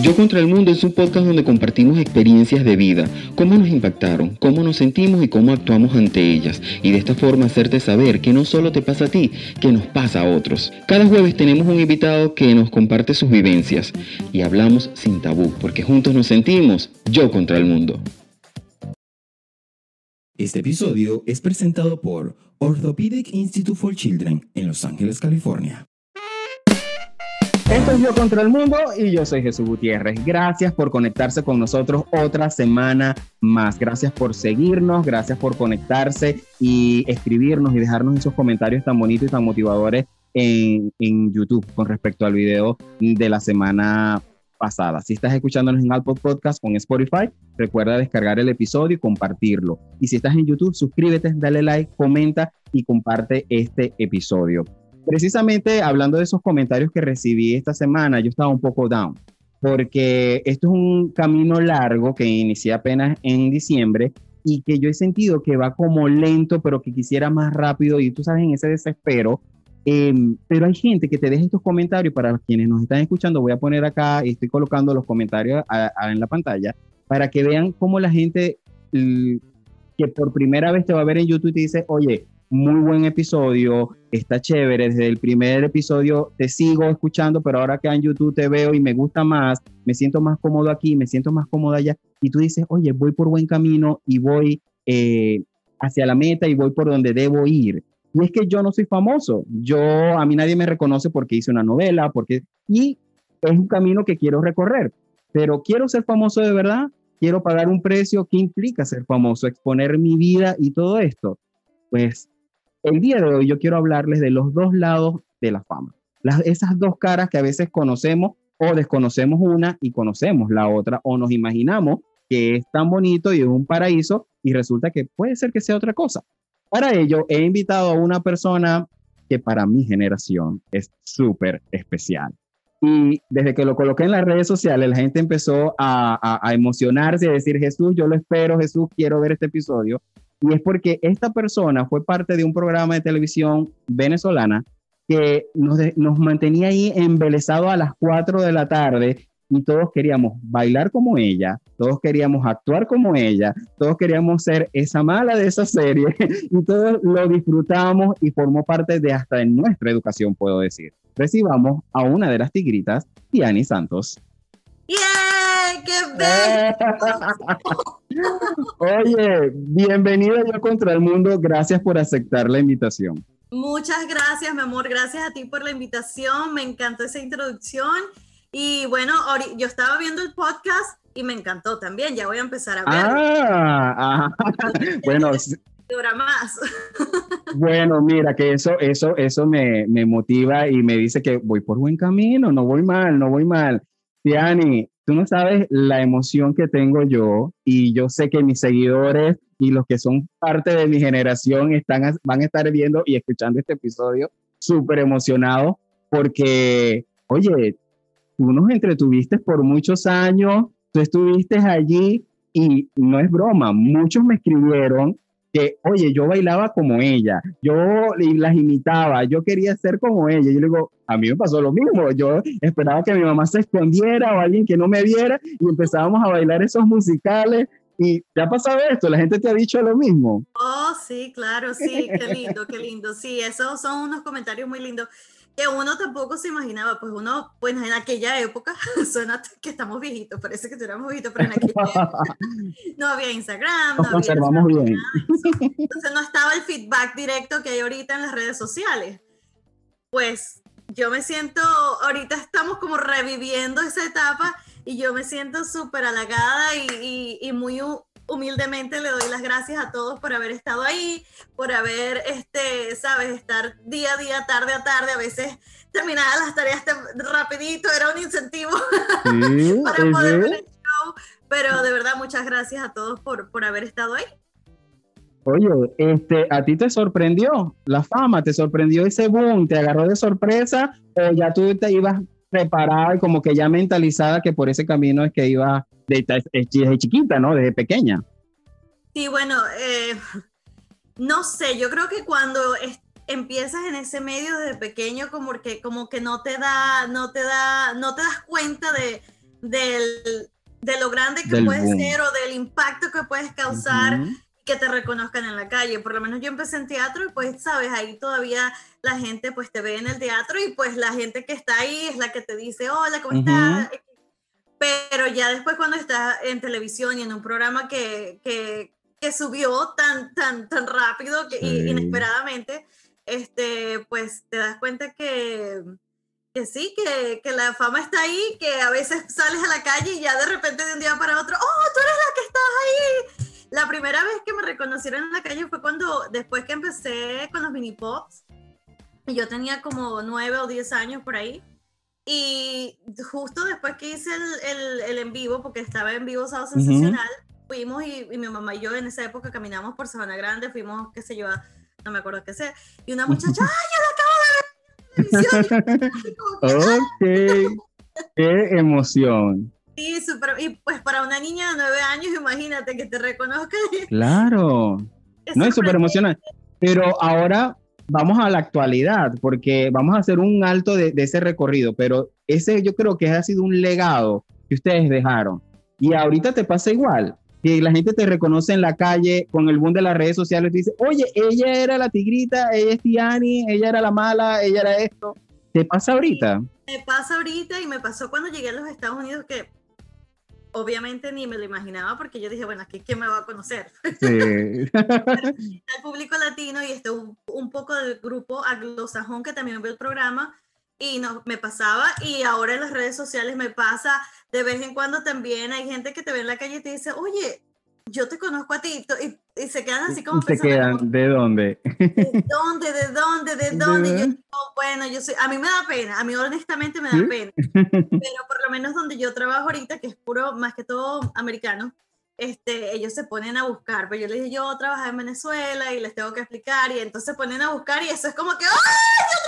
Yo contra el Mundo es un podcast donde compartimos experiencias de vida, cómo nos impactaron, cómo nos sentimos y cómo actuamos ante ellas. Y de esta forma hacerte saber que no solo te pasa a ti, que nos pasa a otros. Cada jueves tenemos un invitado que nos comparte sus vivencias y hablamos sin tabú, porque juntos nos sentimos yo contra el mundo. Este episodio es presentado por Orthopedic Institute for Children en Los Ángeles, California. Esto es Yo contra el Mundo y yo soy Jesús Gutiérrez. Gracias por conectarse con nosotros otra semana más. Gracias por seguirnos, gracias por conectarse y escribirnos y dejarnos esos comentarios tan bonitos y tan motivadores en, en YouTube con respecto al video de la semana pasada. Si estás escuchándonos en Apple Podcast con Spotify, recuerda descargar el episodio y compartirlo. Y si estás en YouTube, suscríbete, dale like, comenta y comparte este episodio precisamente hablando de esos comentarios que recibí esta semana, yo estaba un poco down, porque esto es un camino largo que inicié apenas en diciembre y que yo he sentido que va como lento, pero que quisiera más rápido y tú sabes, en ese desespero. Em, pero hay gente que te deja estos comentarios, para quienes nos están escuchando, voy a poner acá, estoy colocando los comentarios en la pantalla, para que vean cómo la gente que por primera vez te va a ver en YouTube te dice, oye, muy buen episodio, está chévere, desde el primer episodio te sigo escuchando, pero ahora que en YouTube te veo y me gusta más, me siento más cómodo aquí, me siento más cómodo allá, y tú dices, oye, voy por buen camino y voy eh, hacia la meta y voy por donde debo ir. Y es que yo no soy famoso, yo, a mí nadie me reconoce porque hice una novela, porque, y es un camino que quiero recorrer, pero quiero ser famoso de verdad, quiero pagar un precio, ¿qué implica ser famoso? Exponer mi vida y todo esto. Pues el día de hoy yo quiero hablarles de los dos lados de la fama. Las, esas dos caras que a veces conocemos o desconocemos una y conocemos la otra o nos imaginamos que es tan bonito y es un paraíso y resulta que puede ser que sea otra cosa. Para ello he invitado a una persona que para mi generación es súper especial. Y desde que lo coloqué en las redes sociales, la gente empezó a, a, emocionarse y a decir, Jesús, yo lo espero, Jesús, quiero ver este episodio. Y es porque esta persona fue parte de un programa de televisión venezolana que nos, mantenía ahí embelesados a las 4 de la tarde y todos queríamos bailar como ella, todos queríamos actuar como ella, todos queríamos ser esa mala de esa serie y todos lo disfrutamos y formó parte de hasta en nuestra educación, puedo decir. Recibamos a una de las tigritas, Tiani Santos. ¡Qué bello! Oye, bienvenida yo contra el mundo. Gracias por aceptar la invitación. Muchas gracias, mi amor. Gracias a ti por la invitación. Me encantó esa introducción. Y bueno, yo estaba viendo el podcast y me encantó también. Ya voy a empezar a ver. Ah, bueno. más. bueno, mira, que eso, eso, eso me, me motiva y me dice que voy por buen camino, no voy mal, no voy mal. Tiani, tú no sabes la emoción que tengo yo y yo sé que mis seguidores y los que son parte de mi generación están, van a estar viendo y escuchando este episodio súper emocionados porque, oye, tú nos entretuviste por muchos años, tú estuviste allí y no es broma, muchos me escribieron que, oye, yo bailaba como ella, yo las imitaba, yo quería ser como ella. Yo le digo, a mí me pasó lo mismo, yo esperaba que mi mamá se escondiera o alguien que no me viera y empezábamos a bailar esos musicales. ¿Y te ha pasado esto? ¿La gente te ha dicho lo mismo? Oh, sí, claro, sí, qué lindo, qué lindo. Sí, esos son unos comentarios muy lindos que uno tampoco se imaginaba, pues uno, pues en aquella época, suena que estamos viejitos, parece que éramos viejitos, pero en aquella época no había Instagram, no había conservamos bien. Entonces no estaba el feedback directo que hay ahorita en las redes sociales. Pues yo me siento, ahorita estamos como reviviendo esa etapa y yo me siento súper halagada y, y, y, muy humildemente le doy las gracias a todos por haber estado ahí, por haber, este, sabes, estar día a día, tarde a tarde, a veces terminar las tareas rapidito, era un incentivo para poder ver el show, pero de verdad muchas gracias a todos por, por haber estado ahí. Oye, este, ¿a ti te sorprendió la fama? ¿Te sorprendió ese boom? ¿Te agarró de sorpresa? ¿O ya tú te ibas preparada y como que ya mentalizada que por ese camino es que iba desde, chiquita, ¿no? Desde pequeña. Sí, bueno, eh, no sé, yo creo que cuando empiezas en ese medio desde pequeño, como que, como que no te da, no te da, no te das cuenta de, del, de lo grande que puedes ser o del impacto que puedes causar. Que te reconozcan en la calle. Por lo menos yo empecé en teatro y pues, sabes, ahí todavía la gente pues te ve en el teatro y pues la gente que está ahí es la que te dice, hola, ¿cómo estás? Pero ya después cuando estás en televisión y en un programa que, que, que subió tan, tan, tan rápido que, inesperadamente, este, pues te das cuenta que, que sí, que, que, la fama está ahí, que a veces sales a la calle y ya de repente de un día para otro, oh, tú eres la que estás ahí. La primera vez que me reconocieron en la calle fue cuando, después que empecé con los mini pops, yo tenía como nueve o diez años por ahí. Y justo después que hice el, el, el en vivo, porque estaba en vivo Sábado Sensacional, fuimos y, mi mamá y yo en esa época caminamos por Sabana Grande, fuimos, qué sé yo, no me acuerdo qué sé, y una muchacha, ¡ay, yo la acabo de ver en televisión! ok, qué emoción. Sí, super, y pues para una niña de nueve años, imagínate que te reconozca. Claro, no es súper emocionante. Pero ahora vamos a la actualidad, porque vamos a hacer un alto de, de, ese recorrido, pero ese yo creo que ha sido un legado que ustedes dejaron. Y ahorita te pasa igual que la gente te reconoce en la calle con el boom de las redes sociales y dice, oye, ella era la tigrita, ella es Tiani, ella era la mala, ella era esto. ¿Te pasa ahorita? Me pasa ahorita y me pasó cuando llegué a los Estados Unidos que obviamente ni me lo imaginaba porque yo dije, bueno, aquí quién me va a conocer. Sí. el público latino y este un, un poco del grupo anglosajón que también ve el programa y no me pasaba y ahora en las redes sociales me pasa de vez en cuando también hay gente que te ve en la calle y te dice oye yo te conozco a ti y, y se quedan así como se quedan de dónde de dónde de dónde de dónde y yo bueno yo soy a mí me da pena a mí honestamente me da pena pero por lo menos donde yo trabajo ahorita que es puro más que todo americano este, ellos se ponen a buscar, pero yo les dije, yo trabajo en Venezuela y les tengo que explicar, y entonces se ponen a buscar y eso es como que, ¡ay, yo trabajo es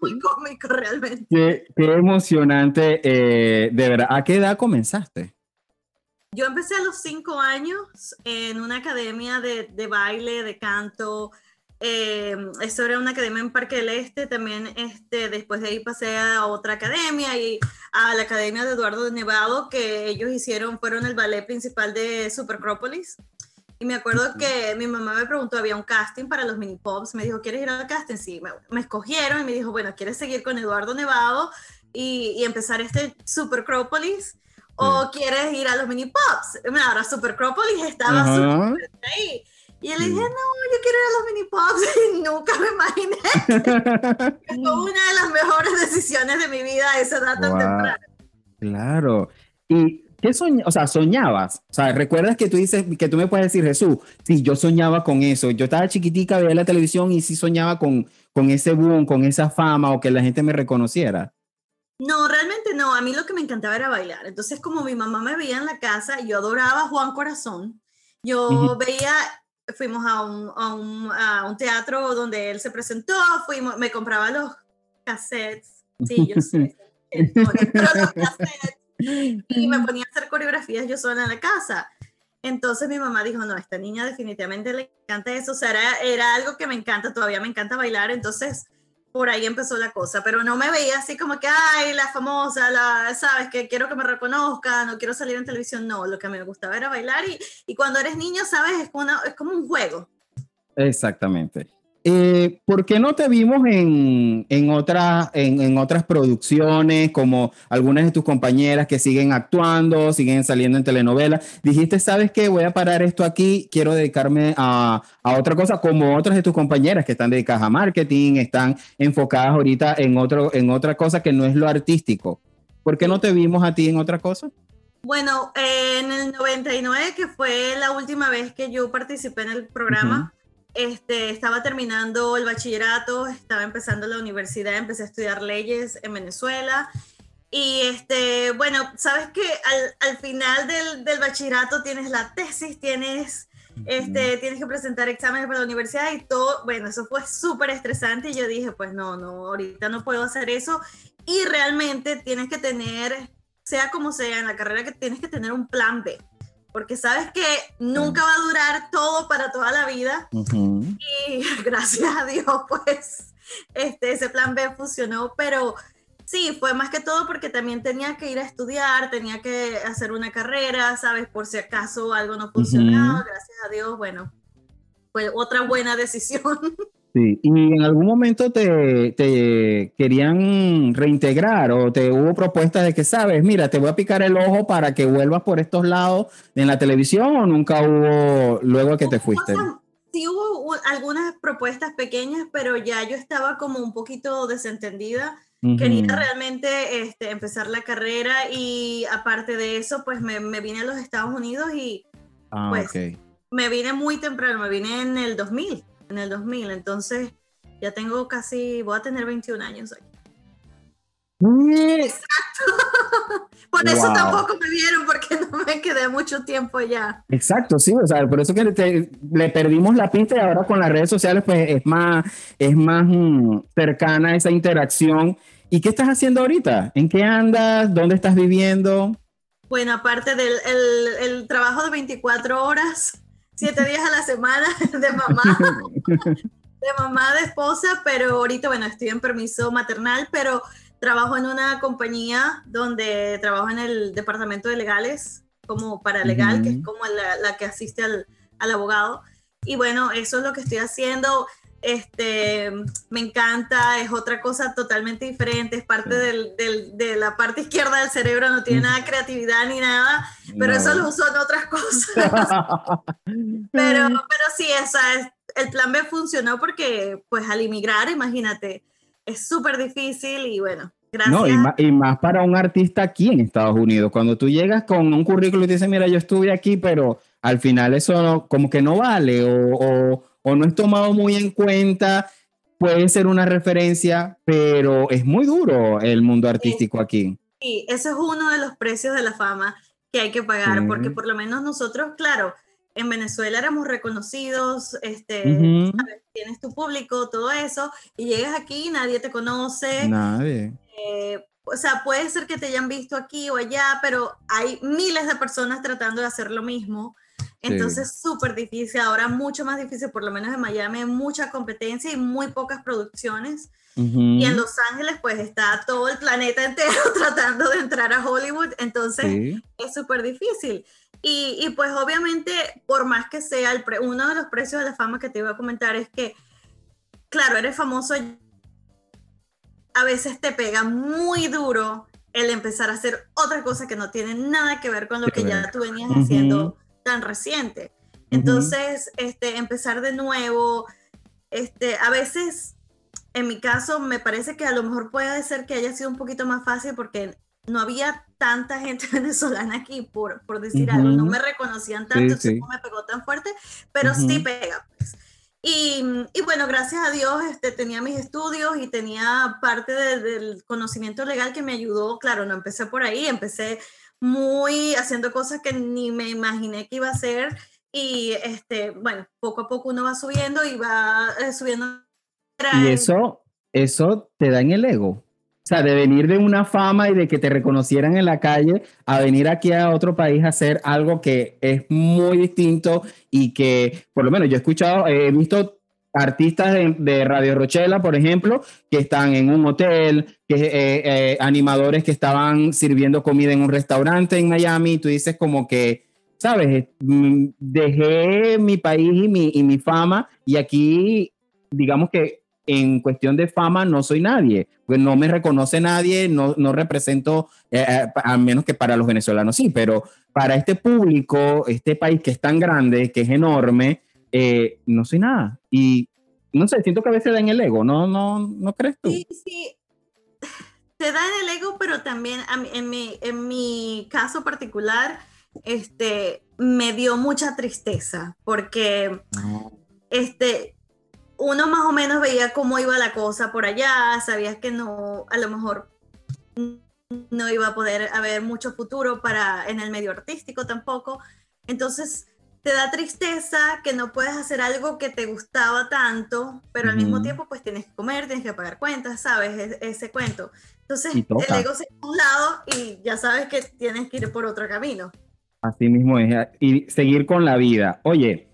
muy cómico realmente. Qué, qué emocionante, eh, de verdad. ¿A qué edad comenzaste? Yo empecé a los cinco años en una academia de, de baile, de canto, eh, eso era una academia en Parque del Este, también este, después de ahí pasé a otra academia y a la academia de Eduardo de Nevado, que ellos hicieron, fueron el ballet principal de Supercropolis. Y me acuerdo que mi mamá me preguntó, había un casting para los mini pops, me dijo, ¿quieres ir al casting? Sí, me, escogieron y me dijo, bueno, ¿quieres seguir con Eduardo Nevado y, y empezar este Supercropolis? ¿O quieres ir a los mini pops? Ahora Supercropolis estaba super ahí. Y él le dije, no, yo quiero ir a los mini pops. Y nunca me imaginé. fue una de las mejores decisiones de mi vida a esa edad tan temprana. Claro. ¿Y qué soñabas? O sea, soñabas? O sea, ¿recuerdas que tú dices, que tú me puedes decir, Jesús, sí, yo soñaba con eso. Yo estaba chiquitica, veía la televisión y sí soñaba con, con ese boom, con esa fama o que la gente me reconociera. No, realmente no. A mí lo que me encantaba era bailar. Entonces, como mi mamá me veía en la casa, yo adoraba a Juan Corazón. Yo veía fuimos a un, a, un, a un, teatro donde él se presentó, fuimos, me compraba los cassettes, sí, yo sé, los cassettes, y me ponía a hacer coreografías yo sola en la casa. Entonces mi mamá dijo, no, a esta niña definitivamente le encanta eso, o sea, era, era algo que me encanta, todavía me encanta bailar, entonces por ahí empezó la cosa, pero no me veía así como que, ay, la famosa, la, sabes, que quiero que me reconozcan, no quiero salir en televisión, no, lo que me gustaba era bailar y, y cuando eres niño, sabes, es, es como un juego. Exactamente. Eh, ¿Por qué no te vimos en, en, en, en, otras producciones, como algunas de tus compañeras que siguen actuando, siguen saliendo en telenovelas? Dijiste, ¿sabes qué? Voy a parar esto aquí, quiero dedicarme a, a, otra cosa, como otras de tus compañeras que están dedicadas a marketing, están enfocadas ahorita en, otro, en otra cosa que no es lo artístico. ¿Por qué no te vimos a ti en otra cosa? Bueno, en el 99, que fue la última vez que yo participé en el programa, este, estaba terminando el bachillerato, estaba empezando la universidad, empecé a estudiar leyes en Venezuela. Y este, bueno, sabes que al, al final del, del, bachillerato tienes la tesis, tienes, este, tienes que presentar exámenes para la universidad y todo. Bueno, eso fue súper estresante y yo dije, pues no, no, ahorita no puedo hacer eso. Y realmente tienes que tener, sea como sea en la carrera, que tienes que tener un plan B porque sabes que nunca va a durar todo para toda la vida. Y gracias a Dios, pues, este, ese plan B funcionó, pero Sí, fue más que todo porque también tenía que ir a estudiar, tenía que hacer una carrera, ¿sabes? Por si acaso algo no funcionaba, gracias a Dios, bueno, fue otra buena decisión. Sí, y en algún momento te, te, querían reintegrar o te hubo propuestas de que, sabes, mira, te voy a picar el ojo para que vuelvas por estos lados en la televisión o nunca hubo luego que te fuiste. sí hubo algunas propuestas pequeñas, pero ya yo estaba como un poquito desentendida. Quería realmente este, empezar la carrera y aparte de eso, pues me, me vine a los Estados Unidos y ah, pues me vine muy temprano, me vine en el 2000, en el 2000, entonces ya tengo casi, voy a tener 21 años aquí. Exacto. por eso tampoco me vieron, porque no me quedé mucho tiempo ya. Exacto, sí, o sea, por eso que le perdimos la pista y ahora con las redes sociales, pues es más, es más mm, cercana esa interacción. ¿Y qué estás haciendo ahorita? ¿En qué andas? ¿Dónde estás viviendo? Bueno, aparte del el, trabajo de 24 horas, 7 días a la semana de mamá, de mamá, de esposa, pero ahorita, bueno, estoy en permiso maternal, pero trabajo en una compañía donde trabajo en el departamento de legales como paralegal, que es como la, que asiste al, al, abogado. Y bueno, eso es lo que estoy haciendo. Este, me encanta, es otra cosa totalmente diferente, es parte del, del, de la parte izquierda del cerebro, no tiene nada de creatividad ni nada, pero eso lo uso en otras cosas. pero, pero sí, esa es, el plan B funcionó porque pues al inmigrar, imagínate, es súper difícil y bueno, gracias. No, y más, para un artista aquí en Estados Unidos, cuando tú llegas con un currículo y dices, mira, yo estuve aquí, pero al final eso como que no vale o, o, no es tomado muy en cuenta, puede ser una referencia, pero es muy duro el mundo artístico aquí. Sí, ese es uno de los precios de la fama que hay que pagar, porque por lo menos nosotros, claro, en Venezuela éramos reconocidos, este, tienes tu público, todo eso, y llegas aquí nadie te conoce. Nadie. Eh, o sea, puede ser que te hayan visto aquí o allá, pero hay miles de personas tratando de hacer lo mismo. Entonces, súper difícil, ahora mucho más difícil, por lo menos en Miami, hay mucha competencia y muy pocas producciones. Y en Los Ángeles, pues está todo el planeta entero tratando de entrar a Hollywood, entonces es súper difícil. Y, y, pues obviamente, por más que sea, el uno de los precios de la fama que te iba a comentar es que, claro, eres famoso, a veces te pega muy duro el empezar a hacer otra cosa que no tiene nada que ver con lo que ya tú venías haciendo tan reciente. Entonces, este, empezar de nuevo, este, a veces, en mi caso, me parece que a lo mejor puede ser que haya sido un poquito más fácil porque no había tanta gente venezolana aquí, por, por decir algo, no me reconocían tanto, no me pegó tan fuerte, pero sí pega. Pues. Y, y, bueno, gracias a Dios este, tenía mis estudios y tenía parte del conocimiento legal que me ayudó. Claro, no empecé por ahí, empecé muy haciendo cosas que ni me imaginé que iba a hacer. Y este, bueno, poco a poco uno va subiendo y va eh, subiendo. Y eso, eso te da en el ego. O sea, de venir de una fama y de que te reconocieran en la calle a venir aquí a otro país a hacer algo que es muy distinto y que, por lo menos yo he escuchado, he visto artistas de, Radio Rochela, por ejemplo, que están en un hotel, que eh, eh, animadores que estaban sirviendo comida en un restaurante en Miami, y tú dices como que, sabes, mm, dejé mi país y mi, y mi fama y aquí, digamos que en cuestión de fama no soy nadie, pues no me reconoce nadie, no, no represento, eh, eh, a menos que para los venezolanos sí, pero para este público, este país que es tan grande, que es enorme, eh, no soy nada. Y no sé, siento que a veces da en el ego, ¿no, no, no crees tú? Sí. Te da en el ego, pero también en mi, en mi caso particular, este, me dio mucha tristeza, porque este, uno más o menos veía cómo iba la cosa por allá, sabías que no, a lo mejor no iba a poder haber mucho futuro para en el medio artístico tampoco. Entonces te da tristeza que no puedes hacer algo que te gustaba tanto, pero al mismo tiempo pues tienes que comer, tienes que pagar cuentas, ¿sabes? ese cuento. Entonces el ego se va a un lado y ya sabes que tienes que ir por otro camino. Así mismo es, y seguir con la vida. Oye,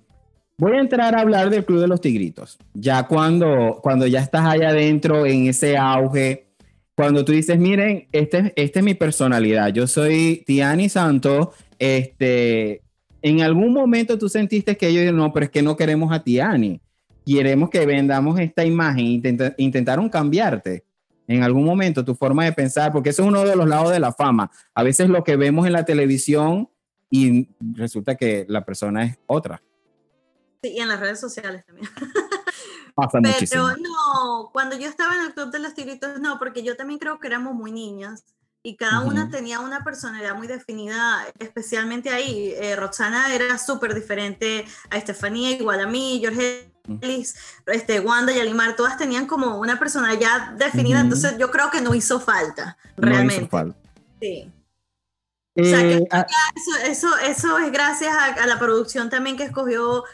Voy a entrar a hablar del Club de los Tigritos. Ya cuando, cuando ya estás allá adentro en ese auge, cuando tú dices, miren, este, esta es mi personalidad, yo soy Tiani Santo, este, en algún momento tú sentiste que ellos, no, pero es que no queremos a Tiani, queremos que vendamos esta imagen, intentaron cambiarte en algún momento tu forma de pensar, porque eso es uno de los lados de la fama. A veces lo que vemos en la televisión y resulta que la persona es otra. Sí, y en las redes sociales también. Pasa Pero no, cuando yo estaba en el Club de los Tiritos, no, porque yo también creo que éramos muy niñas y cada una tenía una personalidad muy definida, especialmente ahí. Eh, Roxana era súper diferente a Estefanía, igual a mí, Jorge este, Wanda y Alimar, todas tenían como una personalidad definida, entonces yo creo que no hizo falta, realmente. No hizo falta. Sí. o sea, que eh, eso, eso, eso, es gracias a, la producción también que escogió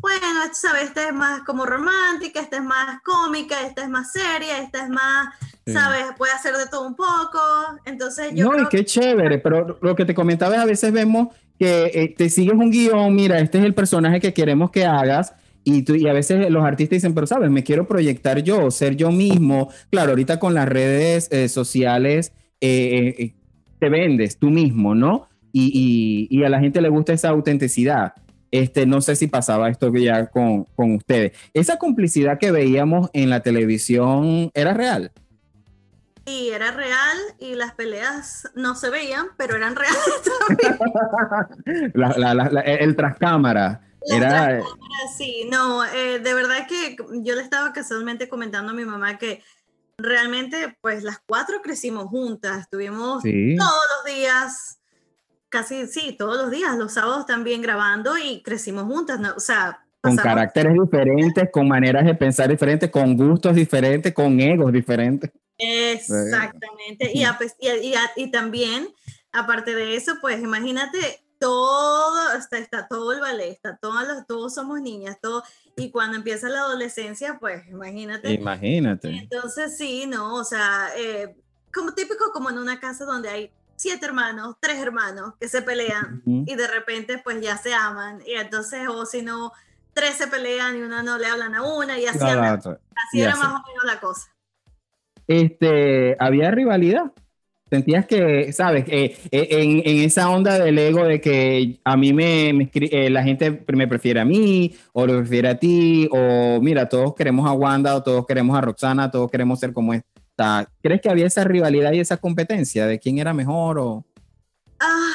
bueno, sabes, esta es más como romántica, esta es más cómica, esta es más seria, esta es más, sabes, puede hacer de todo un poco. Entonces yo. No, y qué chévere, pero lo que te comentaba es a veces vemos que eh, te sigues un guion, mira, este es el personaje que queremos que hagas. Y, tú, y a veces los artistas dicen, pero sabes, me quiero proyectar yo, ser yo mismo. Claro, ahorita con las redes eh, sociales eh, te vendes tú mismo, ¿no? Y, y, y a la gente le gusta esa autenticidad. Este, no sé si pasaba esto ya con, con ustedes. ¿Esa complicidad que veíamos en la televisión era real? Sí, era real y las peleas no se veían, pero eran reales el trascámara. era... sí, no, eh, de verdad que yo le estaba casualmente comentando a mi mamá que realmente, pues las cuatro crecimos juntas, estuvimos todos los días casi, sí, todos los días, los sábados también grabando y crecimos juntas, ¿no? o sea... Con caracteres diferentes, con maneras de pensar diferentes, con gustos diferentes, con egos diferentes. Exactamente. Y, y, y, también, aparte de eso, pues imagínate, todo, está, está todo el ballet, está todos, los, todos somos niñas, todo, y cuando empieza la adolescencia, pues imagínate. Imagínate. Entonces sí, no, o sea, eh, como típico como en una casa donde hay siete hermanos, tres hermanos que se pelean y de repente pues ya se aman y entonces o si no, tres se pelean y una no le hablan a una y así, así era más o menos la cosa. Este, ¿había rivalidad? Sentías que, sabes, eh, eh, en, en, esa onda del ego de que a mí me, me eh, la gente me prefiere a mí, o lo prefiere a ti, o mira, todos queremos a Wanda, o todos queremos a Roxana, todos queremos ser como es. ¿Crees que había esa rivalidad y esa competencia de quién era mejor o...? Ah,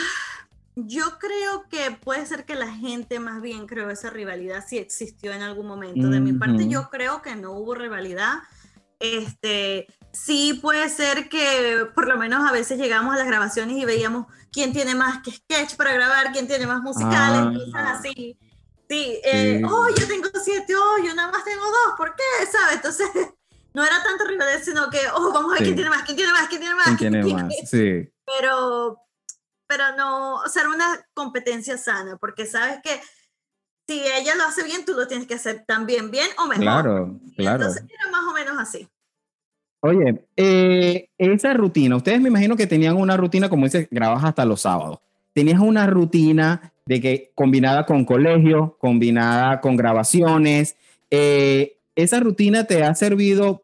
yo creo que puede ser que la gente más bien creó esa rivalidad si existió en algún momento. De mi parte yo creo que no hubo rivalidad. Este, sí puede ser que por lo menos a veces llegamos a las grabaciones y veíamos quién tiene más que sketch para grabar, quién tiene más musicales, ah. cosas así. Sí, eh, oh, yo tengo siete, oh, yo nada más tengo dos, ¿por qué? ¿Sabes? Entonces, no era tanto rivalidad, sino que, oh, vamos a ver quién tiene más, quién tiene más, quién tiene más. ¿Quién tiene más? Sí. Pero, pero no, o sea, era una competencia sana, porque sabes que si ella lo hace bien, tú lo tienes que hacer también bien o mejor. Claro, claro. Entonces era más o menos así. Oye, eh, esa rutina, ustedes me imagino que tenían una rutina, como dice, grabas hasta los sábados. Tenías una rutina de que combinada con colegio, combinada con grabaciones. Eh, esa rutina te ha servido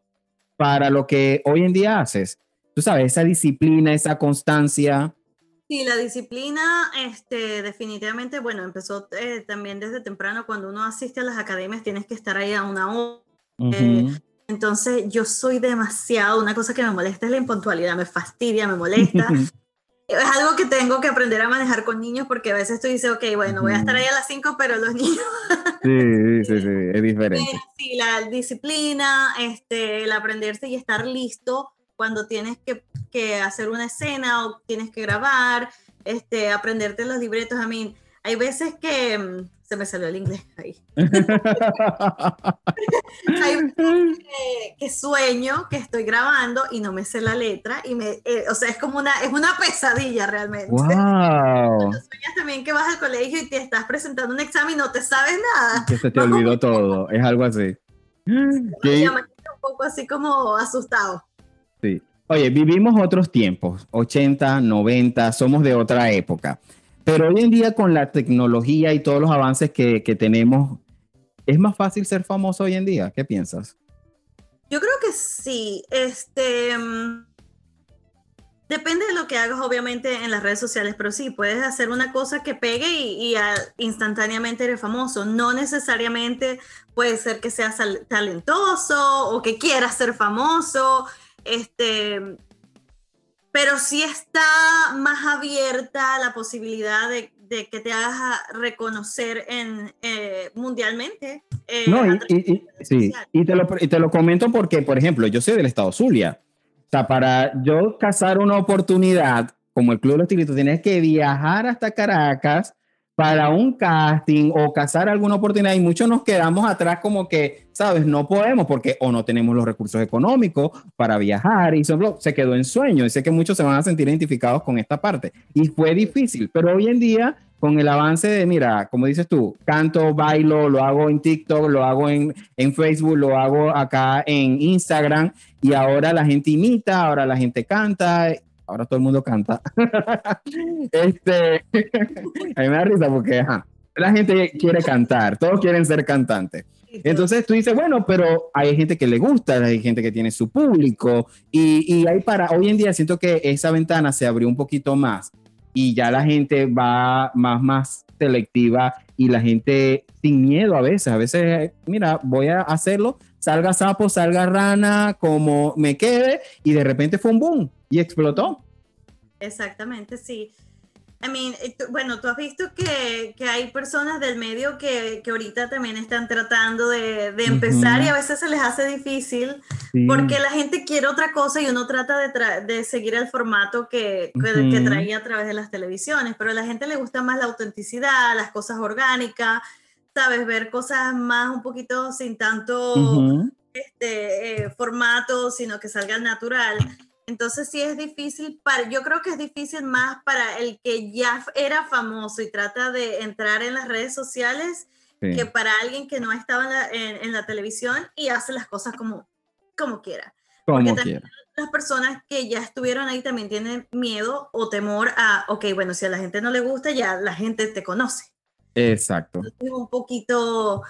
para lo que hoy en día haces. Tú sabes, esa disciplina, esa constancia. Sí, la disciplina, este, definitivamente, bueno, empezó eh, también desde temprano. Cuando uno asiste a las academias, tienes que estar ahí a una hora. Eh, entonces, yo soy demasiado, una cosa que me molesta es la impuntualidad, me fastidia, me molesta. es algo que tengo que aprender a manejar con niños porque a veces tú dices, ok, bueno, voy a estar ahí a las 5, pero los niños... sí, sí, sí, es diferente. sí, la disciplina, este, el aprenderse y estar listo cuando tienes que, que, hacer una escena o tienes que grabar, este, aprenderte los libretos. A mí, hay veces que mm, se me salió el inglés ahí. Hay que, sueño que estoy grabando y no me sé la letra y me, eh, o sea, es como una, es una pesadilla realmente. Wow. sueñas también que vas al colegio y te estás presentando un examen y no te sabes nada. Que se te olvidó todo, es algo así. Que... un poco así como asustado. Sí. Oye, vivimos otros tiempos, 80, 90, somos de otra época. Pero hoy en día con la tecnología y todos los avances que, que tenemos, ¿es más fácil ser famoso hoy en día? ¿Qué piensas? Yo creo que sí. Este, mm, Depende de lo que hagas, obviamente, en las redes sociales, pero sí, puedes hacer una cosa que pegue y, instantáneamente eres famoso. No necesariamente puede ser que seas talentoso o que quieras ser famoso, este, pero sí está más abierta la posibilidad de, que te hagas reconocer en, eh, mundialmente. Eh, no, y, sí, y te, lo, y te lo comento porque, por ejemplo, yo soy del estado Zulia o sea, para yo cazar una oportunidad, como el Club de los Tigritos, tienes que viajar hasta Caracas para un casting o cazar alguna oportunidad y muchos nos quedamos atrás como que, sabes, no podemos porque o no tenemos los recursos económicos para viajar y solo se quedó en sueño. Y sé que muchos se van a sentir identificados con esta parte. Y fue difícil, pero hoy en día con el avance de, mira, como dices tú, canto, bailo, lo hago en TikTok, lo hago en, en Facebook, lo hago acá en Instagram y ahora la gente imita, ahora la gente canta, ahora todo el mundo canta. este, a mí me da risa porque la gente quiere cantar, todos quieren ser cantantes. Entonces tú dices, bueno, pero hay gente que le gusta, hay gente que tiene su público y, y hay para, hoy en día siento que esa ventana se abrió un poquito más y ya la gente va más, más selectiva y la gente sin miedo a veces, a veces, mira, voy a hacerlo, salga sapo, salga rana, como me quede, y de repente fue un boom y explotó. Exactamente, sí. I mean, eh, bueno, tú has visto que, que hay personas del medio que, que, ahorita también están tratando de, de empezar y a veces se les hace difícil porque la gente quiere otra cosa y uno trata de, de seguir el formato que, que, traía a través de las televisiones, pero a la gente le gusta más la autenticidad, las cosas orgánicas, sabes, ver cosas más un poquito sin tanto este, eh, formato, sino que salga natural. Entonces sí es difícil, para, yo creo que es difícil más para el que ya era famoso y trata de entrar en las redes sociales que para alguien que no estaba en la, televisión y hace las cosas como, como quiera. Como quiera. Las personas que ya estuvieron ahí también tienen miedo o temor a, ok, bueno, si a la gente no le gusta, ya la gente te conoce. Exacto. un poquito...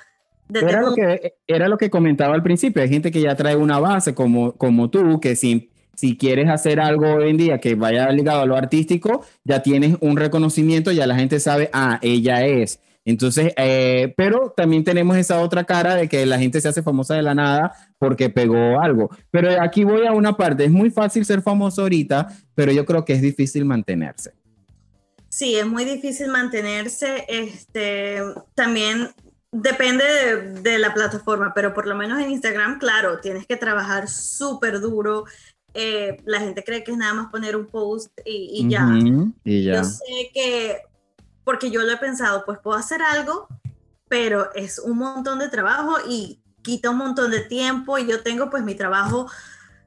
De era, lo que, era lo que comentaba al principio, hay gente que ya trae una base como, como tú, que sin si quieres hacer algo hoy en día que vaya ligado a lo artístico, ya tienes un reconocimiento, ya la gente sabe, ah, ella es. Entonces, eh, pero también tenemos esa otra cara de que la gente se hace famosa de la nada porque pegó algo. Pero aquí voy a una parte, es muy fácil ser famoso ahorita, pero yo creo que es difícil mantenerse. Sí, es muy difícil mantenerse. Este, también depende de, de la plataforma, pero por lo menos en Instagram, claro, tienes que trabajar súper duro eh, la gente cree que es nada más poner un post y, ya. Yo sé que, porque yo lo he pensado, pues puedo hacer algo, pero es un montón de trabajo y quita un montón de tiempo y yo tengo pues mi trabajo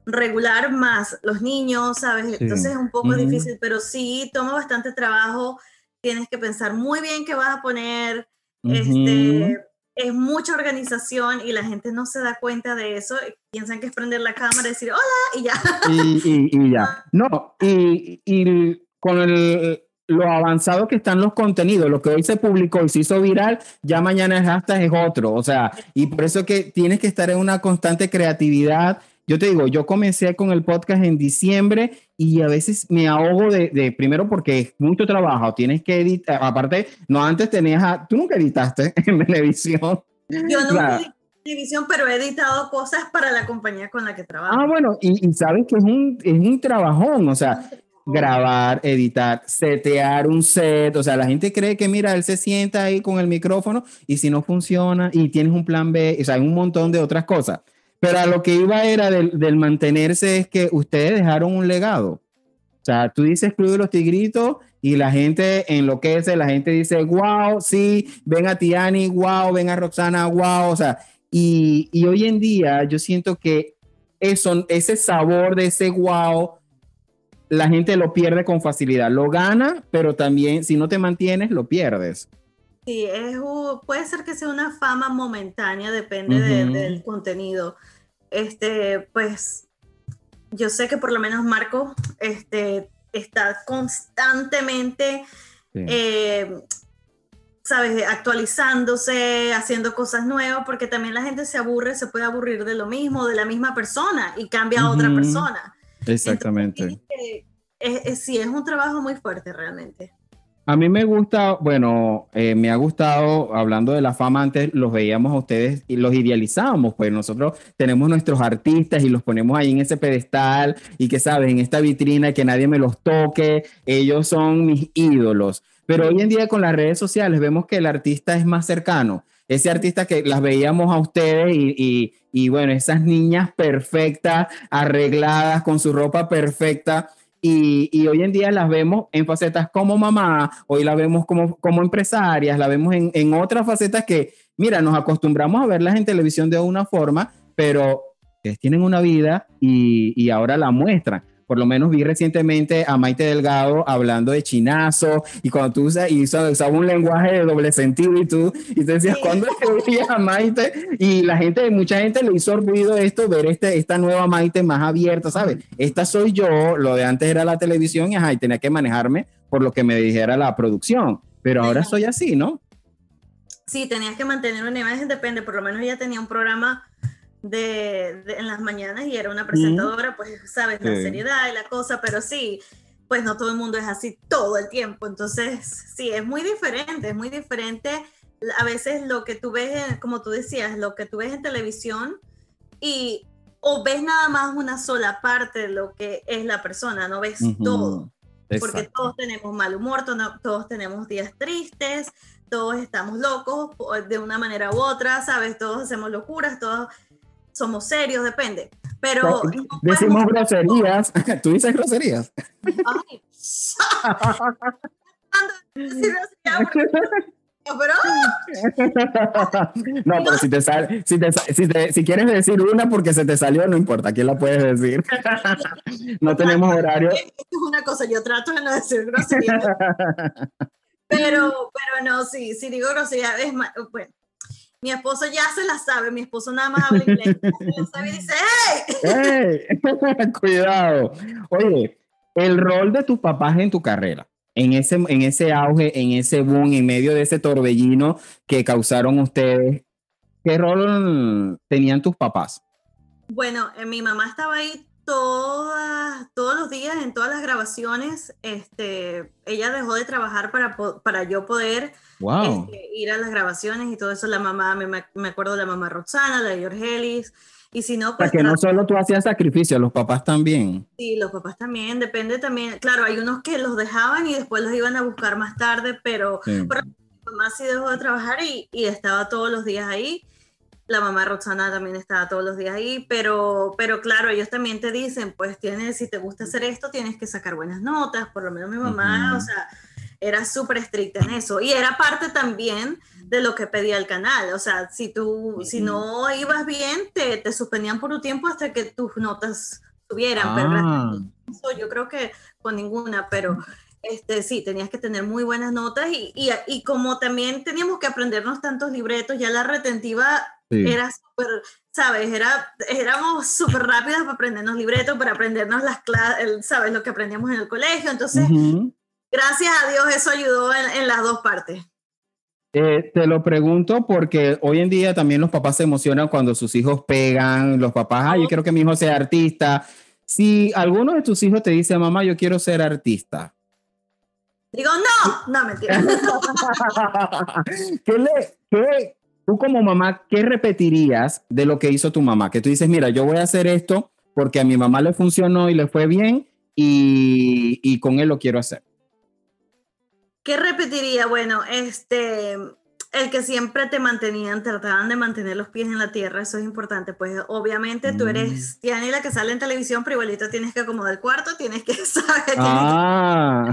regular más los niños, ¿sabes? Entonces es un poco difícil, pero sí toma bastante trabajo, tienes que pensar muy bien qué vas a poner, este es mucha organización y la gente no se da cuenta de eso. Piensan que es prender la cámara y decir hola y ya. Y, ya. No, y, y con el, lo avanzado que están los contenidos, lo que hoy se publicó y se hizo viral, ya mañana es hasta es otro. O sea, y por eso que tienes que estar en una constante creatividad yo te digo, yo comencé con el podcast en diciembre y a veces me ahogo de, primero porque es mucho trabajo, tienes que editar, aparte, no antes tenías, a, tú nunca editaste en televisión. Yo nunca en televisión, pero he editado cosas para la compañía con la que trabajo. Ah, bueno, y, y sabes que es un, es un trabajón, o sea, grabar, editar, setear un set, o sea, la gente cree que mira, él se sienta ahí con el micrófono y si no funciona y tienes un plan B, o sea, hay un montón de otras cosas. Pero a lo que iba era del, mantenerse es que ustedes dejaron un legado. O sea, tú dices Club de los Tigritos y la gente enloquece, la gente dice, wow, sí, ven a Tiani, wow, ven a Roxana, wow, o sea, y, y hoy en día yo siento que eso, ese sabor de ese wow, la gente lo pierde con facilidad. Lo gana, pero también si no te mantienes, lo pierdes. Sí, es, puede ser que sea una fama momentánea, depende del contenido. Este, pues yo sé que por lo menos Marco este, está constantemente, eh, ¿sabes? Actualizándose, haciendo cosas nuevas, porque también la gente se aburre, se puede aburrir de lo mismo, de la misma persona y cambia a otra persona. Exactamente sí, es un trabajo muy fuerte realmente. A mí me gusta, bueno, eh, me ha gustado, hablando de la fama, antes los veíamos a ustedes y los idealizábamos, pues nosotros tenemos nuestros artistas y los ponemos ahí en ese pedestal y que sabes, en esta vitrina que nadie me los toque, ellos son mis ídolos. Pero hoy en día con las redes sociales vemos que el artista es más cercano. Ese artista que las veíamos a ustedes y, y, y bueno, esas niñas perfectas, arregladas, con su ropa perfecta y, hoy en día las vemos en facetas como mamá, hoy la vemos como, como empresarias, la vemos en, en otras facetas que, mira, nos acostumbramos a verlas en televisión de una forma, pero tienen una vida y, y ahora la muestran por lo menos vi recientemente a Maite Delgado hablando de chinazo y cuando tú usas, y usaba, un lenguaje de doble sentido y tú, y te decías, ¿cuándo es que a Maite? Y la gente, mucha gente le hizo ruido esto, ver este, esta nueva Maite más abierta, ¿sabes? Esta soy yo, lo de antes era la televisión y, ajá, y tenía que manejarme por lo que me dijera la producción, pero ahora soy así, ¿no? Sí, tenías que mantener una imagen, depende, por lo menos ya tenía un programa de, en las mañanas y era una presentadora, pues sabes, la seriedad y la cosa, pero sí, pues no todo el mundo es así todo el tiempo, entonces sí, es muy diferente, es muy diferente a veces lo que tú ves, como tú decías, lo que tú ves en televisión y o ves nada más una sola parte de lo que es la persona, no ves todo. Porque todos tenemos mal humor, todos tenemos días tristes, todos estamos locos de una manera u otra, ¿sabes? Todos hacemos locuras, todos somos serios, depende. Pero. decimos groserías. ¿Tú dices groserías? Ay. no, pero si te sale, si, te, si, te, si, quieres decir una porque se te salió, no importa, ¿quién la puedes decir? no tenemos horario. es una cosa, yo trato de no decir groserías. pero, pero no, sí, si digo grosería, es más, bueno, mi esposo ya se la sabe, mi esposo nada más habla inglés, se sabe y dice, ¡hey! ¡Hey! Cuidado. Oye, el rol de tus papás en tu carrera, en ese, en ese auge, en ese boom, en medio de ese torbellino que causaron ustedes, ¿qué rol tenían tus papás? Bueno, eh, mi mamá estaba ahí todas, todos los días en todas las grabaciones. Este, ella dejó de trabajar para, para yo poder este, ir a las grabaciones y todo eso. La mamá, me, me acuerdo de la mamá Roxana, la de Georgelis. Y si no, pues... que no solo tú hacías sacrificio, los papás también. Sí, los papás también, depende también. Claro, hay unos que los dejaban y después los iban a buscar más tarde, pero, mi mamá sí dejó de trabajar y, y estaba todos los días ahí la mamá Roxana también estaba todos los días ahí, pero, pero claro, ellos también te dicen, pues tienes, si te gusta hacer esto, tienes que sacar buenas notas, por lo menos mi mamá, o sea, era súper estricta en eso, y era parte también de lo que pedía el canal, o sea, si tú, si no ibas bien, te, te, suspendían por un tiempo hasta que tus notas subieran, pero ah. yo creo que con ninguna, pero este, sí, tenías que tener muy buenas notas y, y, y, como también teníamos que aprendernos tantos libretos, ya la retentiva era súper, ¿sabes? Era, éramos súper rápidas para aprendernos libretos, para aprendernos las clases, ¿sabes? Lo que aprendíamos en el colegio. Entonces, gracias a Dios eso ayudó en, las dos partes. Eh, te lo pregunto porque hoy en día también los papás se emocionan cuando sus hijos pegan, los papás, ay, yo quiero que mi hijo sea artista. Si alguno de tus hijos te dice, mamá, yo quiero ser artista. Digo, no, no, mentira. ¿Qué, le, qué, Tú como mamá, ¿qué repetirías de lo que hizo tu mamá? Que tú dices, mira, yo voy a hacer esto porque a mi mamá le funcionó y le fue bien y, y con él lo quiero hacer. ¿Qué repetiría? Bueno, este, el que siempre te mantenían, trataban de mantener los pies en la tierra, eso es importante. Pues obviamente tú eres Tiani mm. la que sale en televisión, pero igualito tienes que acomodar el cuarto, tienes que saber. Ah.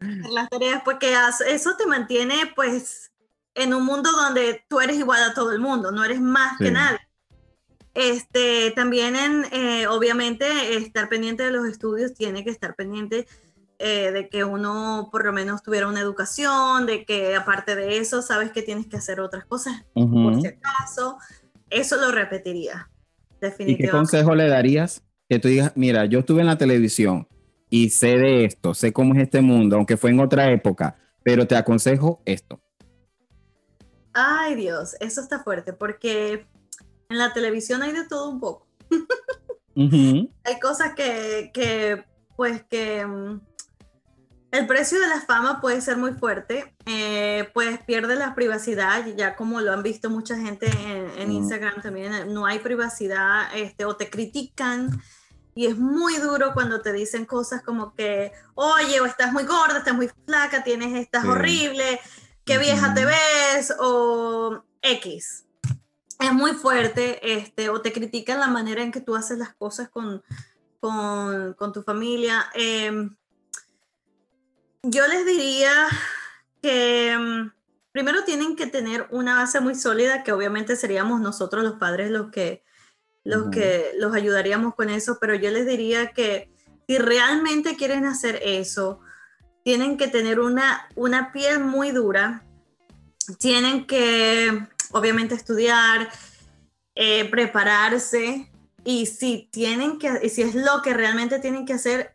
las tareas, porque eso te mantiene pues en un mundo donde tú eres igual a todo el mundo, no eres más que nadie. Este, también en, eh, obviamente, estar pendiente de los estudios tiene que estar pendiente eh, de que uno por lo menos tuviera una educación, de que aparte de eso sabes que tienes que hacer otras cosas, por si acaso. Eso lo repetiría, definitivamente. ¿Y qué consejo le darías? Que tú digas, mira, yo estuve en la televisión y sé de esto, sé cómo es este mundo, aunque fue en otra época, pero te aconsejo esto. Ay Dios, eso está fuerte porque en la televisión hay de todo un poco. Hay cosas que, pues que mm, el precio de la fama puede ser muy fuerte, eh, pues pierde la privacidad, ya como lo han visto mucha gente en, Mm. Instagram también, eh, no hay privacidad, este, o te critican. Y es muy duro cuando te dicen cosas como que, oye, o estás muy gorda, estás muy flaca, tienes, estás Sí. horrible, qué vieja te ves, o X. Es muy fuerte, este, o te critican la manera en que tú haces las cosas con, con, con tu familia. Em, yo les diría que mm, primero tienen que tener una base muy sólida, que obviamente seríamos nosotros los padres los que los que los ayudaríamos con eso, pero yo les diría que si realmente quieren hacer eso, tienen que tener una, una piel muy dura, tienen que obviamente estudiar, eh, prepararse y si tienen que, y si es lo que realmente tienen que hacer,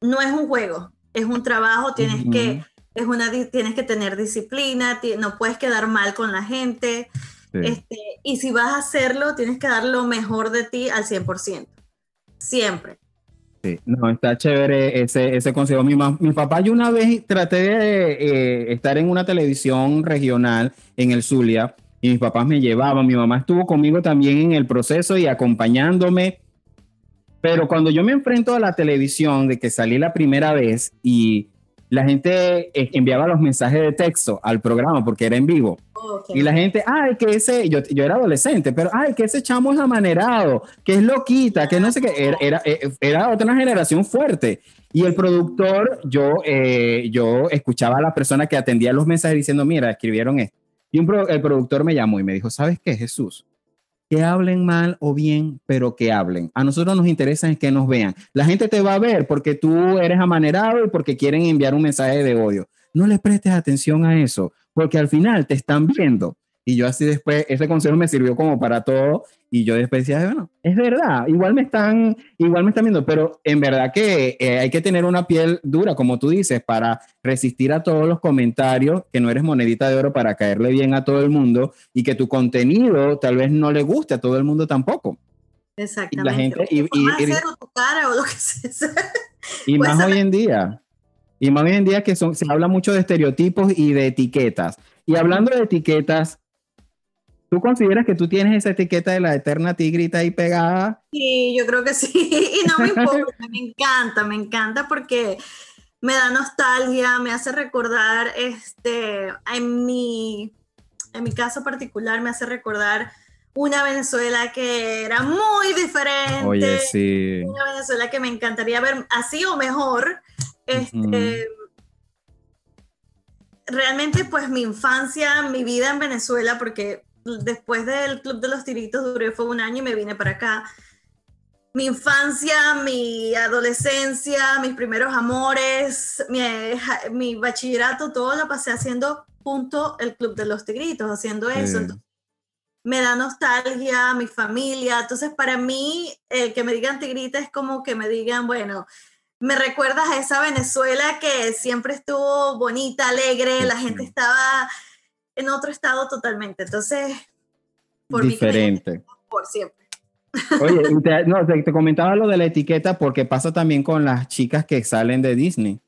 no es un juego, es un trabajo, tienes que es una tienes que tener disciplina, no puedes quedar mal con la gente. Sí. Este, y si vas a hacerlo, tienes que dar lo mejor de ti al 100%. Siempre. Sí, no, está chévere ese, ese consejo. Mi, mi papá, yo una vez traté de eh, estar en una televisión regional en el Zulia y mis papás me llevaban. Mi mamá estuvo conmigo también en el proceso y acompañándome. Pero cuando yo me enfrento a la televisión de que salí la primera vez y la gente eh, enviaba los mensajes de texto al programa porque era en vivo. Y la gente, ay, que ese, yo, yo era adolescente, pero ay, que ese chamo es amanerado, que es loquita, que no sé qué, era, era, eh, era otra generación fuerte. Y el productor, yo, eh, yo escuchaba a la persona que atendía los mensajes diciendo, mira, escribieron esto. Y un pro- el productor me llamó y me dijo, ¿sabes qué, Jesús? Que hablen mal o bien, pero que hablen. A nosotros nos interesa es que nos vean. La gente te va a ver porque tú eres amanerado y porque quieren enviar un mensaje de odio. No le prestes atención a eso, porque al final te están viendo. Y yo así después, ese consejo me sirvió como para todo. Y yo después decía, bueno, es verdad, igual me están, igual me están viendo, pero en verdad que eh, hay que tener una piel dura, como tú dices, para resistir a todos los comentarios, que no eres monedita de oro para caerle bien a todo el mundo y que tu contenido tal vez no le guste a todo el mundo tampoco. Exactamente. y- forma y- de y- ser o tu cara o lo que sea. Y Pues más hoy en día. Y más hoy en día que son, se habla mucho de estereotipos y de etiquetas. Y hablando de etiquetas, ¿tú consideras que tú tienes esa etiqueta de la eterna tigrita ahí pegada? Sí, yo creo que sí. Y no me importa, me encanta, me encanta porque me da nostalgia, me hace recordar, este, en mi, en mi caso particular, me hace recordar una Venezuela que era muy diferente. Oye, sí. Una Venezuela que me encantaría ver así o mejor. Este, Realmente, pues mi infancia, mi vida en Venezuela, porque después del Club de los Tiritos duré fue un año y me vine para acá. Mi infancia, mi adolescencia, mis primeros amores, mi, mi bachillerato, todo lo pasé haciendo junto el Club de los Tigritos, haciendo eso. Entonces, me da nostalgia, mi familia. Entonces, para mí, el que me digan tigrita es como que me digan, bueno, me recuerdas a esa Venezuela que siempre estuvo bonita, alegre, la gente estaba en otro estado totalmente. Entonces, por mí Diferente. por siempre. Oye, y te, no, te, te comentaba lo de la etiqueta porque pasa también con las chicas que salen de Disney.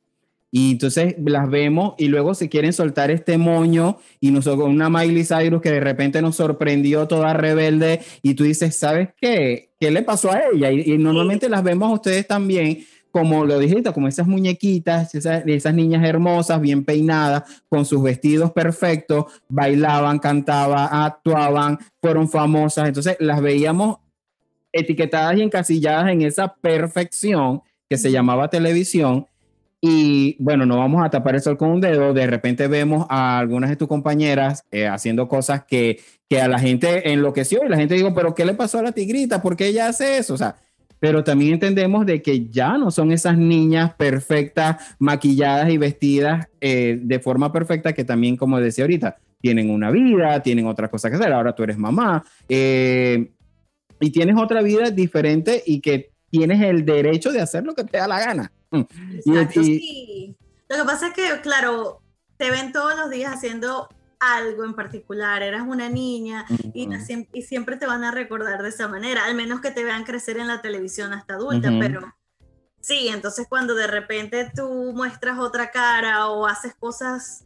Y entonces las vemos y luego se quieren soltar este moño y nos una Miley Cyrus que de repente nos sorprendió toda rebelde y tú dices, ¿sabes qué? ¿Qué le pasó a ella? Y, y normalmente las vemos a ustedes también como lo dijiste, como esas muñequitas, esas, esas niñas hermosas, bien peinadas, con sus vestidos perfectos, bailaban, cantaban, actuaban, fueron famosas. Entonces las veíamos etiquetadas y encasilladas en esa perfección que se llamaba televisión. Y bueno, no vamos a tapar el sol con un dedo. De repente vemos a algunas de tus compañeras eh, haciendo cosas que, que a la gente enloqueció y la gente dijo, pero ¿qué le pasó a la tigrita? ¿Por qué ella hace eso? O sea, pero también entendemos de que ya no son esas niñas perfectas, maquilladas y vestidas eh, de forma perfecta que también, como decía ahorita, tienen una vida, tienen otras cosas que hacer. Ahora tú eres mamá eh, y tienes otra vida diferente y que tienes el derecho de hacer lo que te da la gana. Exacto, y, sí. Lo que pasa es que, claro, te ven todos los días haciendo algo en particular, eras una niña uh -huh. y, siempre te van a recordar de esa manera, al menos que te vean crecer en la televisión hasta adulta, uh -huh. pero Sí, entonces cuando de repente tú muestras otra cara o haces cosas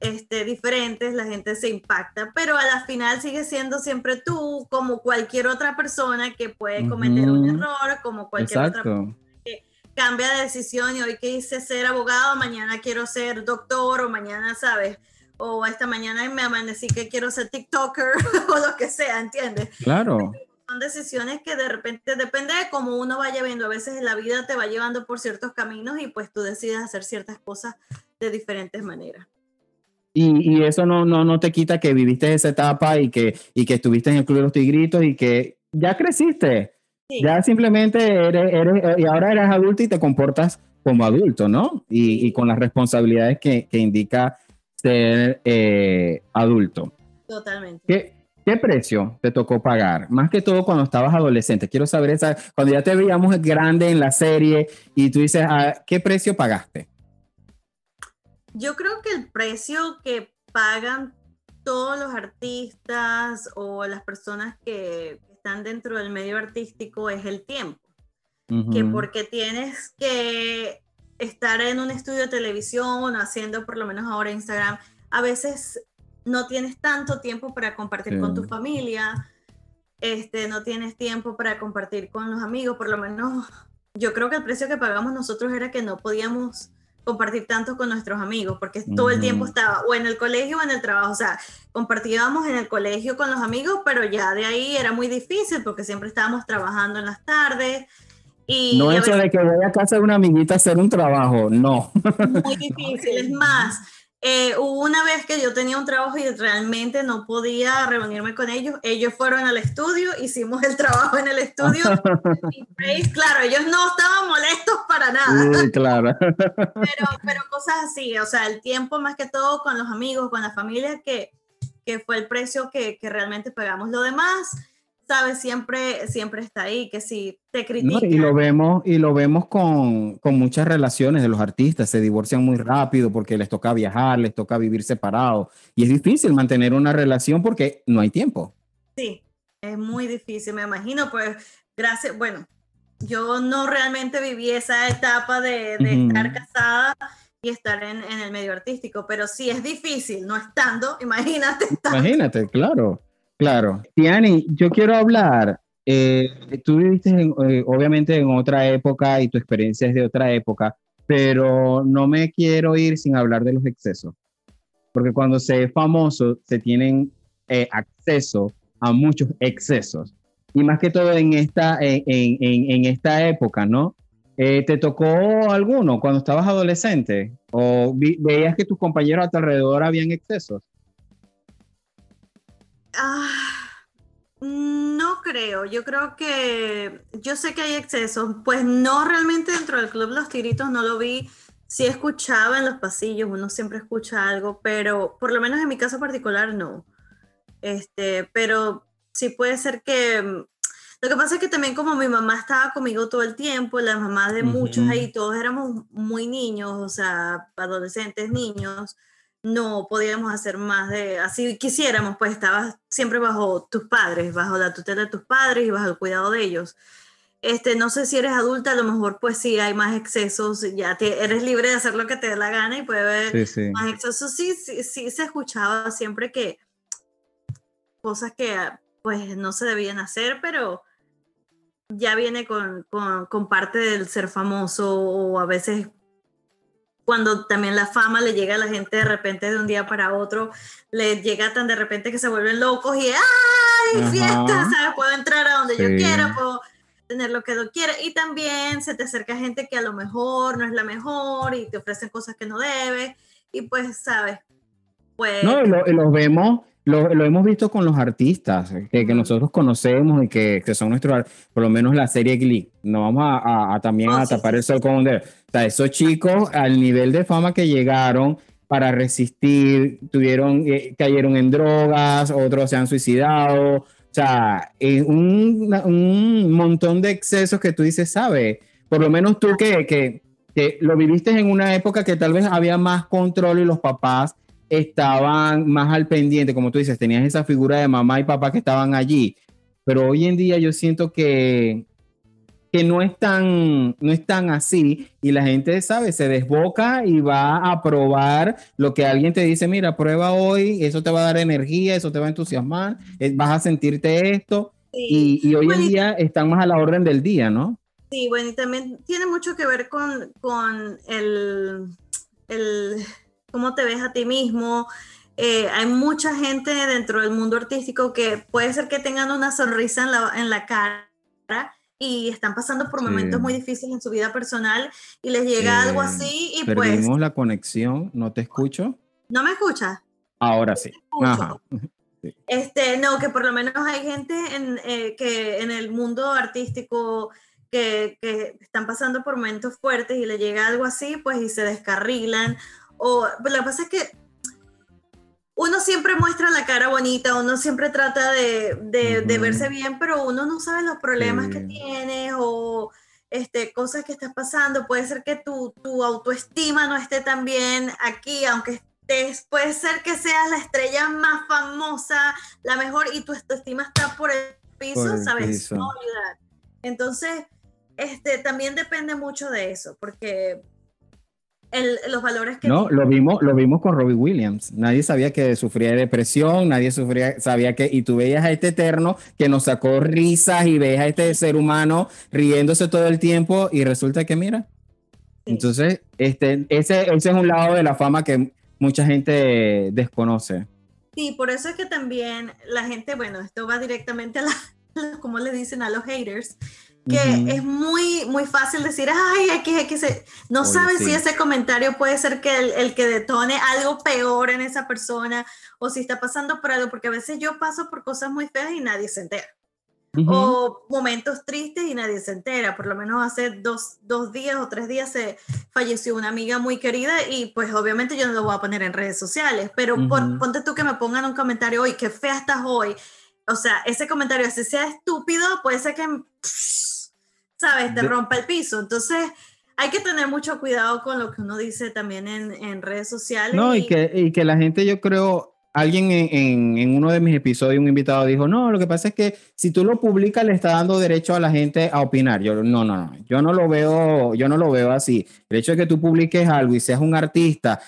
este, diferentes, la gente se impacta, pero a la final sigue siendo siempre tú, como cualquier otra persona que puede cometer un error, como cualquier otra persona que cambia de decisión y hoy que hice ser abogado, mañana quiero ser doctor o mañana, ¿sabes? O esta mañana me amanecí que quiero ser TikToker o lo que sea, ¿entiendes? Claro son decisiones que de repente depende de cómo uno vaya viendo. A veces la vida te va llevando por ciertos caminos y pues tú decides hacer ciertas cosas de diferentes maneras. Y, y eso no, no, no te quita que viviste esa etapa y que, y que estuviste en el Club de los Tigritos y que ya creciste. Ya simplemente eres, eres, y ahora eres adulto y te comportas como adulto, ¿no? Y, y con las responsabilidades que, que indica ser eh, adulto. Totalmente. ¿Qué, ¿Qué precio te tocó pagar? Más que todo cuando estabas adolescente. Quiero saber esa, cuando ya te veíamos grande en la serie y tú dices, ah, ¿qué precio pagaste? Yo creo que el precio que pagan todos los artistas o las personas que están dentro del medio artístico es el tiempo. Que porque tienes que estar en un estudio de televisión, haciendo por lo menos ahora Instagram, a veces no tienes tanto tiempo para compartir con tu familia, este, no tienes tiempo para compartir con los amigos, por lo menos yo creo que el precio que pagamos nosotros era que no podíamos compartir tanto con nuestros amigos, porque todo el tiempo estaba o en el colegio o en el trabajo, o sea, compartíamos en el colegio con los amigos, pero ya de ahí era muy difícil porque siempre estábamos trabajando en las tardes. Y no eso de que voy a casa de una amiguita a hacer un trabajo, no. Muy difícil, es más, eh, hubo una vez que yo tenía un trabajo y realmente no podía reunirme con ellos. Ellos fueron al estudio, hicimos el trabajo en el estudio. y claro, ellos no estaban molestos para nada. Sí, claro. pero, pero cosas así, o sea, el tiempo más que todo con los amigos, con la familia, que, que fue el precio que, que realmente pagamos. Lo demás, sabes, siempre, siempre está ahí, que si te critican. y lo vemos, y lo vemos con, con, muchas relaciones de los artistas, se divorcian muy rápido porque les toca viajar, les toca vivir separados, y es difícil mantener una relación porque no hay tiempo. Sí, es muy difícil, me imagino, pues gracias, bueno, yo no realmente viví esa etapa de, de estar casada y estar en, en, el medio artístico, pero sí es difícil, no estando, imagínate. Imagínate, claro. Claro. Tiani, yo quiero hablar. Eh, tú viviste eh, obviamente en otra época y tu experiencia es de otra época, pero no me quiero ir sin hablar de los excesos. Porque cuando se es famoso, se tienen eh, acceso a muchos excesos. Y más que todo en esta, en, en, en esta época, ¿no? ¿Te tocó alguno cuando estabas adolescente? ¿O veías que tus compañeros a tu alrededor habían excesos? Ah, no creo, yo creo que yo sé que hay excesos, pues no realmente dentro del club Los Tiritos no lo vi, sí escuchaba en los pasillos, uno siempre escucha algo, pero por lo menos en mi caso particular no. Este, pero sí puede ser que lo que pasa es que también como mi mamá estaba conmigo todo el tiempo, las mamás de muchos ahí, todos éramos muy niños, o sea, adolescentes, niños no podíamos hacer más de, así quisiéramos, pues estabas siempre bajo tus padres, bajo la tutela de tus padres y bajo el cuidado de ellos. Este, no sé si eres adulta, a lo mejor pues sí hay más excesos, ya eres libre de hacer lo que te dé la gana y puede haber más excesos. Sí, sí, sí, se escuchaba siempre que cosas que pues no se debían hacer, pero ya viene con, con, con parte del ser famoso o a veces cuando también la fama le llega a la gente de repente de un día para otro, le llega tan de repente que se vuelven locos y ¡ay! Fiesta, ¿sabes? Puedo entrar a donde yo quiera, puedo tener lo que yo quiera. Y también se te acerca gente que a lo mejor no es la mejor y te ofrecen cosas que no debes. Y pues, ¿sabes? Pues... No, y lo, vemos lo, lo, hemos visto con los artistas que, que nosotros conocemos y que, que, son nuestros, por lo menos la serie Glee. No vamos a, a, también a tapar el sol con un dedo. O sea, esos chicos al nivel de fama que llegaron para resistir, tuvieron, eh, cayeron en drogas, otros se han suicidado. O sea, un, un montón de excesos que tú dices, ¿sabes? Por lo menos tú que, que, que lo viviste en una época que tal vez había más control y los papás estaban más al pendiente, como tú dices, tenías esa figura de mamá y papá que estaban allí, pero hoy en día yo siento que, que no es tan, no es tan así y la gente sabe, se desboca y va a probar lo que alguien te dice, mira, prueba hoy, eso te va a dar energía, eso te va a entusiasmar, eh, vas a sentirte esto. Y, hoy en día están más a la orden del día, ¿no? Sí, bueno, y también tiene mucho que ver con, con el, el, cómo te ves a ti mismo. Eh, hay mucha gente dentro del mundo artístico que puede ser que tengan una sonrisa en la, en la cara y están pasando por momentos muy difíciles en su vida personal y les llega algo así y pues perdimos la conexión, ¿no te escucho? ¿No me escuchas? Ahora sí. Ajá. Este, no, que por lo menos hay gente en, eh, que en el mundo artístico que, que, están pasando por momentos fuertes y le llega algo así, pues y se descarrilan. O pues, lo que pasa es que uno siempre muestra la cara bonita, uno siempre trata de, de, verse bien, pero uno no sabe los problemas que tiene o este, cosas que estás pasando. Puede ser que tu, tu autoestima no esté tan bien aquí, aunque estés, puede ser que seas la estrella más famosa, la mejor, y tu autoestima está por el piso, ¿sabes? No olvidar. Entonces, este, también depende mucho de eso, porque los valores que... No, lo vimos, lo vimos con Robbie Williams. Nadie sabía que sufría de depresión, nadie sufría, sabía que... Y tú veías a este eterno que nos sacó risas y veías a este ser humano riéndose todo el tiempo y resulta que mira. Entonces, este, ese, ese es un lado de la fama que mucha gente desconoce. Sí, por eso es que también la gente, bueno, esto va directamente a la, como le dicen a los haters, que es muy, muy fácil decir, ay, aquí se... No sabes si ese comentario puede ser que el, el, que detone algo peor en esa persona o si está pasando por algo, porque a veces yo paso por cosas muy feas y nadie se entera. O momentos tristes y nadie se entera. Por lo menos hace dos, dos, días o tres días se falleció una amiga muy querida y pues obviamente yo no lo voy a poner en redes sociales, pero ponte tú que me pongan un comentario hoy, qué fea estás hoy. O sea, ese comentario, si sea estúpido, puede ser que... ¿sabes? Te rompa el piso. Entonces, hay que tener mucho cuidado con lo que uno dice también en, en redes sociales. No, y, que, y que la gente, yo creo, alguien en, en, uno de mis episodios, un invitado dijo, no, lo que pasa es que si tú lo publicas, le está dando derecho a la gente a opinar. Yo, no, no, no, yo no lo veo, yo no lo veo así. El hecho de que tú publiques algo y seas un artista,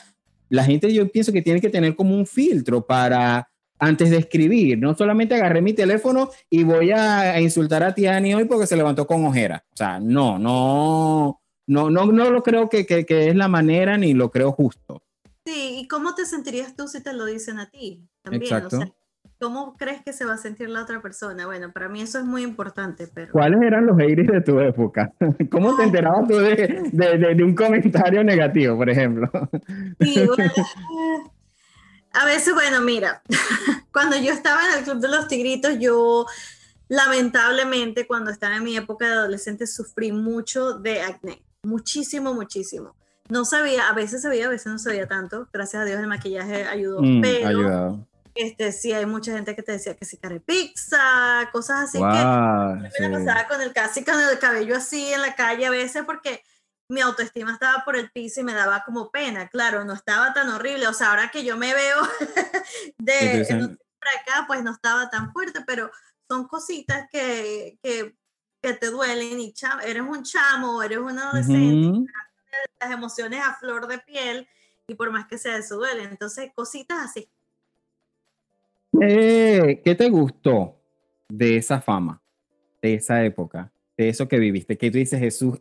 la gente yo pienso que tiene que tener como un filtro para antes de escribir. No solamente agarré mi teléfono y voy a, insultar a Tiani hoy porque se levantó con ojera. O sea, no, no, no, no, no lo creo que, que, que, es la manera ni lo creo justo. Sí, ¿y cómo te sentirías tú si te lo dicen a ti? También, Exacto. O sea, ¿Cómo crees que se va a sentir la otra persona? Bueno, para mí eso es muy importante, pero... ¿Cuáles eran los haters de tu época? ¿Cómo te enterabas tú de, de, de, de un comentario negativo, por ejemplo? Sí, bueno, a veces, bueno, mira, cuando yo estaba en el Club de los Tigritos, yo lamentablemente cuando estaba en mi época de adolescente sufrí mucho de acné, muchísimo, muchísimo. No sabía, a veces sabía, a veces no sabía tanto. Gracias a Dios el maquillaje ayudó, mm, pero este sí hay mucha gente que te decía que si pizza, cosas así que me pasaba con el casi con el cabello así en la calle a veces porque mi autoestima estaba por el piso y me daba como pena, claro, no estaba tan horrible, o sea, ahora que yo me veo de por acá, pues no estaba tan fuerte, pero son cositas que, que, que te duelen y eres un chamo, eres un adolescente, las emociones a flor de piel y por más que sea eso duele, entonces cositas así. Eh, ¿Qué te gustó de esa fama, de esa época, de eso que viviste? Que tú dices, Jesús,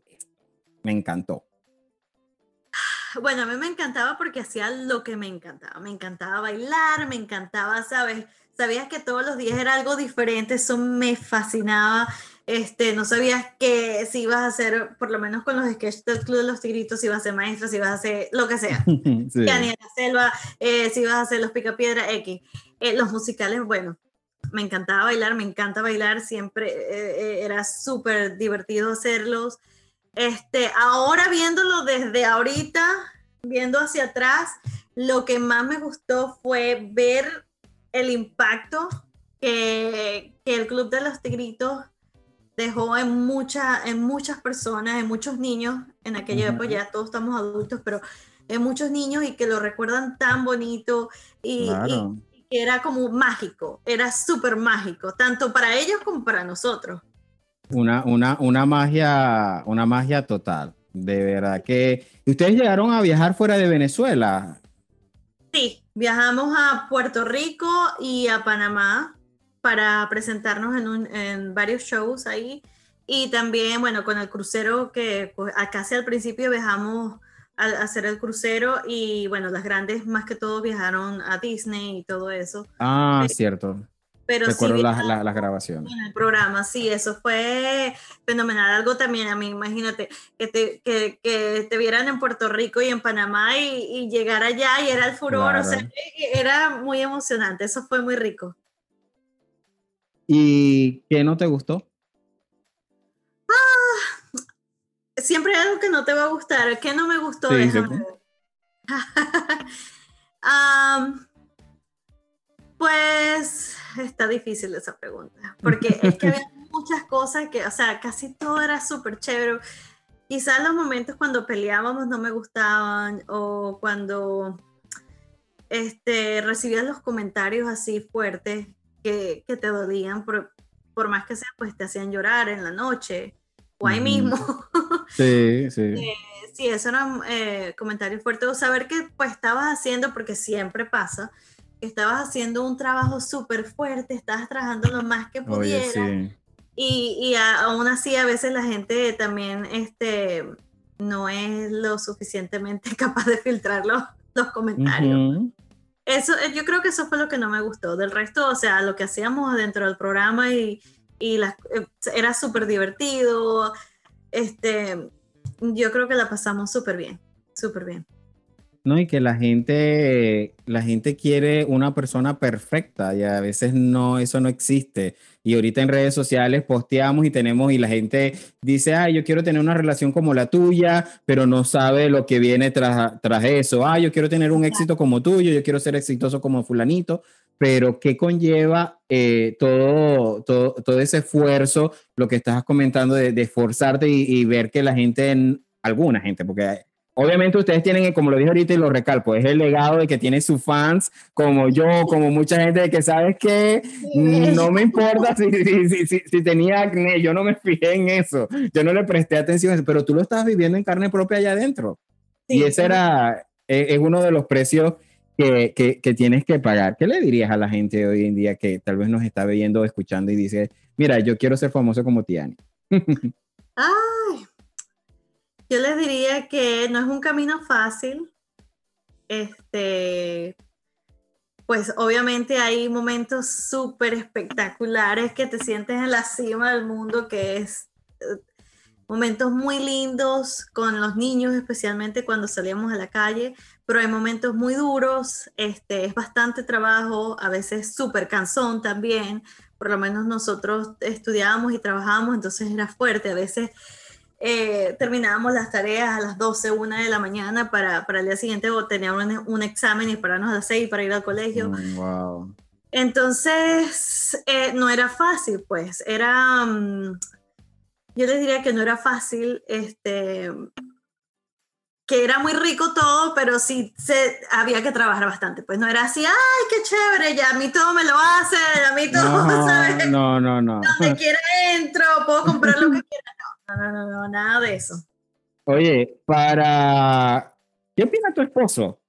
me encantó? Bueno, a mí me encantaba porque hacía lo que me encantaba. Me encantaba bailar, me encantaba, ¿sabes? Sabías que todos los días era algo diferente, eso me fascinaba. Este, no sabías que si ibas a hacer, por lo menos con los sketches del Club de los Tigritos, si ibas a ser maestra, si ibas a hacer lo que sea. sí. la selva, eh, si ibas a hacer los picapiedra X. Eh, los musicales, bueno, me encantaba bailar, me encanta bailar, siempre eh, era súper divertido hacerlos. Este, ahora viéndolo desde ahorita, viendo hacia atrás, lo que más me gustó fue ver el impacto que, el Club de los Tigritos dejó en, mucha, en muchas personas, en muchos niños, en aquella época ya todos estamos adultos, pero en muchos niños y que lo recuerdan tan bonito y, y que era como mágico, era súper mágico, tanto para ellos como para nosotros. Una, una, una magia, una magia total. De verdad que. ¿Ustedes llegaron a viajar fuera de Venezuela? Sí, viajamos a Puerto Rico y a Panamá para presentarnos en, un, en varios shows ahí. Y también, bueno, con el crucero que pues, casi al principio viajamos a, hacer el crucero y bueno, las grandes más que todo viajaron a Disney y todo eso. Ah, cierto. Pero Recuerdo sí, las, las, las grabaciones. En el programa, sí, eso fue fenomenal. Algo también a mí, imagínate, que te, que, que te vieran en Puerto Rico y en Panamá y, y llegar allá y era el furor, Claro. o sea, era muy emocionante, eso fue muy rico. ¿Y qué no te gustó? Siempre hay algo que no te va a gustar. ¿Qué no me gustó? Sí, sí. ver. Am, pues está difícil esa pregunta, porque es que había muchas cosas que, o sea, casi todo era súper chévere. Quizás los momentos cuando peleábamos no me gustaban o cuando este, recibías los comentarios así fuertes que, que te dolían, por, por más que sea, pues te hacían llorar en la noche o ahí mismo. Sí, sí. Sí, eso era eh, comentario fuerte. O saber que pues estabas haciendo, porque siempre pasa, que estabas haciendo un trabajo súper fuerte, estabas trabajando lo más que pudieras. sí. Y, y a- aún así a veces la gente también este, no es lo suficientemente capaz de filtrar los, los comentarios. Ujú. Eso, eh, yo creo que eso fue lo que no me gustó. Del resto, o sea, lo que hacíamos dentro del programa y, y las, eh, era súper divertido. Este, yo creo que la pasamos súper bien, súper bien. No, y que la gente, la gente quiere una persona perfecta y a veces no, eso no existe. Y ahorita en redes sociales posteamos y tenemos y la gente dice, ay, yo quiero tener una relación como la tuya, pero no sabe lo que viene tras, tras eso. Ah, yo quiero tener un éxito como tuyo, yo quiero ser exitoso como fulanito, pero ¿qué conlleva eh, todo, todo, todo ese esfuerzo, lo que estás comentando de, de esforzarte y, y ver que la gente, alguna gente, porque Obviamente ustedes tienen, como lo dije ahorita y lo recalco, es el legado de que tiene sus fans, como yo, como mucha gente, de que sabes que no me importa si, si, si, si, tenía acné, yo no me fijé en eso, yo no le presté atención a eso, pero tú lo estás viviendo en carne propia allá adentro. y ese era, es, es uno de los precios que, que, que, tienes que pagar. ¿Qué le dirías a la gente hoy en día que tal vez nos está viendo escuchando y dice, mira, yo quiero ser famoso como Tiani? Ay, yo les diría que no es un camino fácil. Este, pues obviamente hay momentos súper espectaculares que te sientes en la cima del mundo, que es eh, momentos muy lindos con los niños, especialmente cuando salíamos a la calle, pero hay momentos muy duros, este, es bastante trabajo, a veces súper cansón también, por lo menos nosotros estudiábamos y trabajábamos, entonces era fuerte, a veces eh, terminábamos las tareas a las 12, 1 de la mañana para, para el día siguiente o teníamos un, un, examen y esperarnos a las 6 para ir al colegio. Mm, wow. Entonces, eh, no era fácil, pues, era, um, yo les diría que no era fácil, este, que era muy rico todo, pero sí se, había que trabajar bastante, pues no era así, ay, qué chévere, ya a mí todo me lo hace, a mí todo, no, ¿sabes? No, no, no. Donde quiera entro, puedo comprar lo que quiera, no, no, no, no, nada de eso. Oye, para, ¿qué opina tu esposo?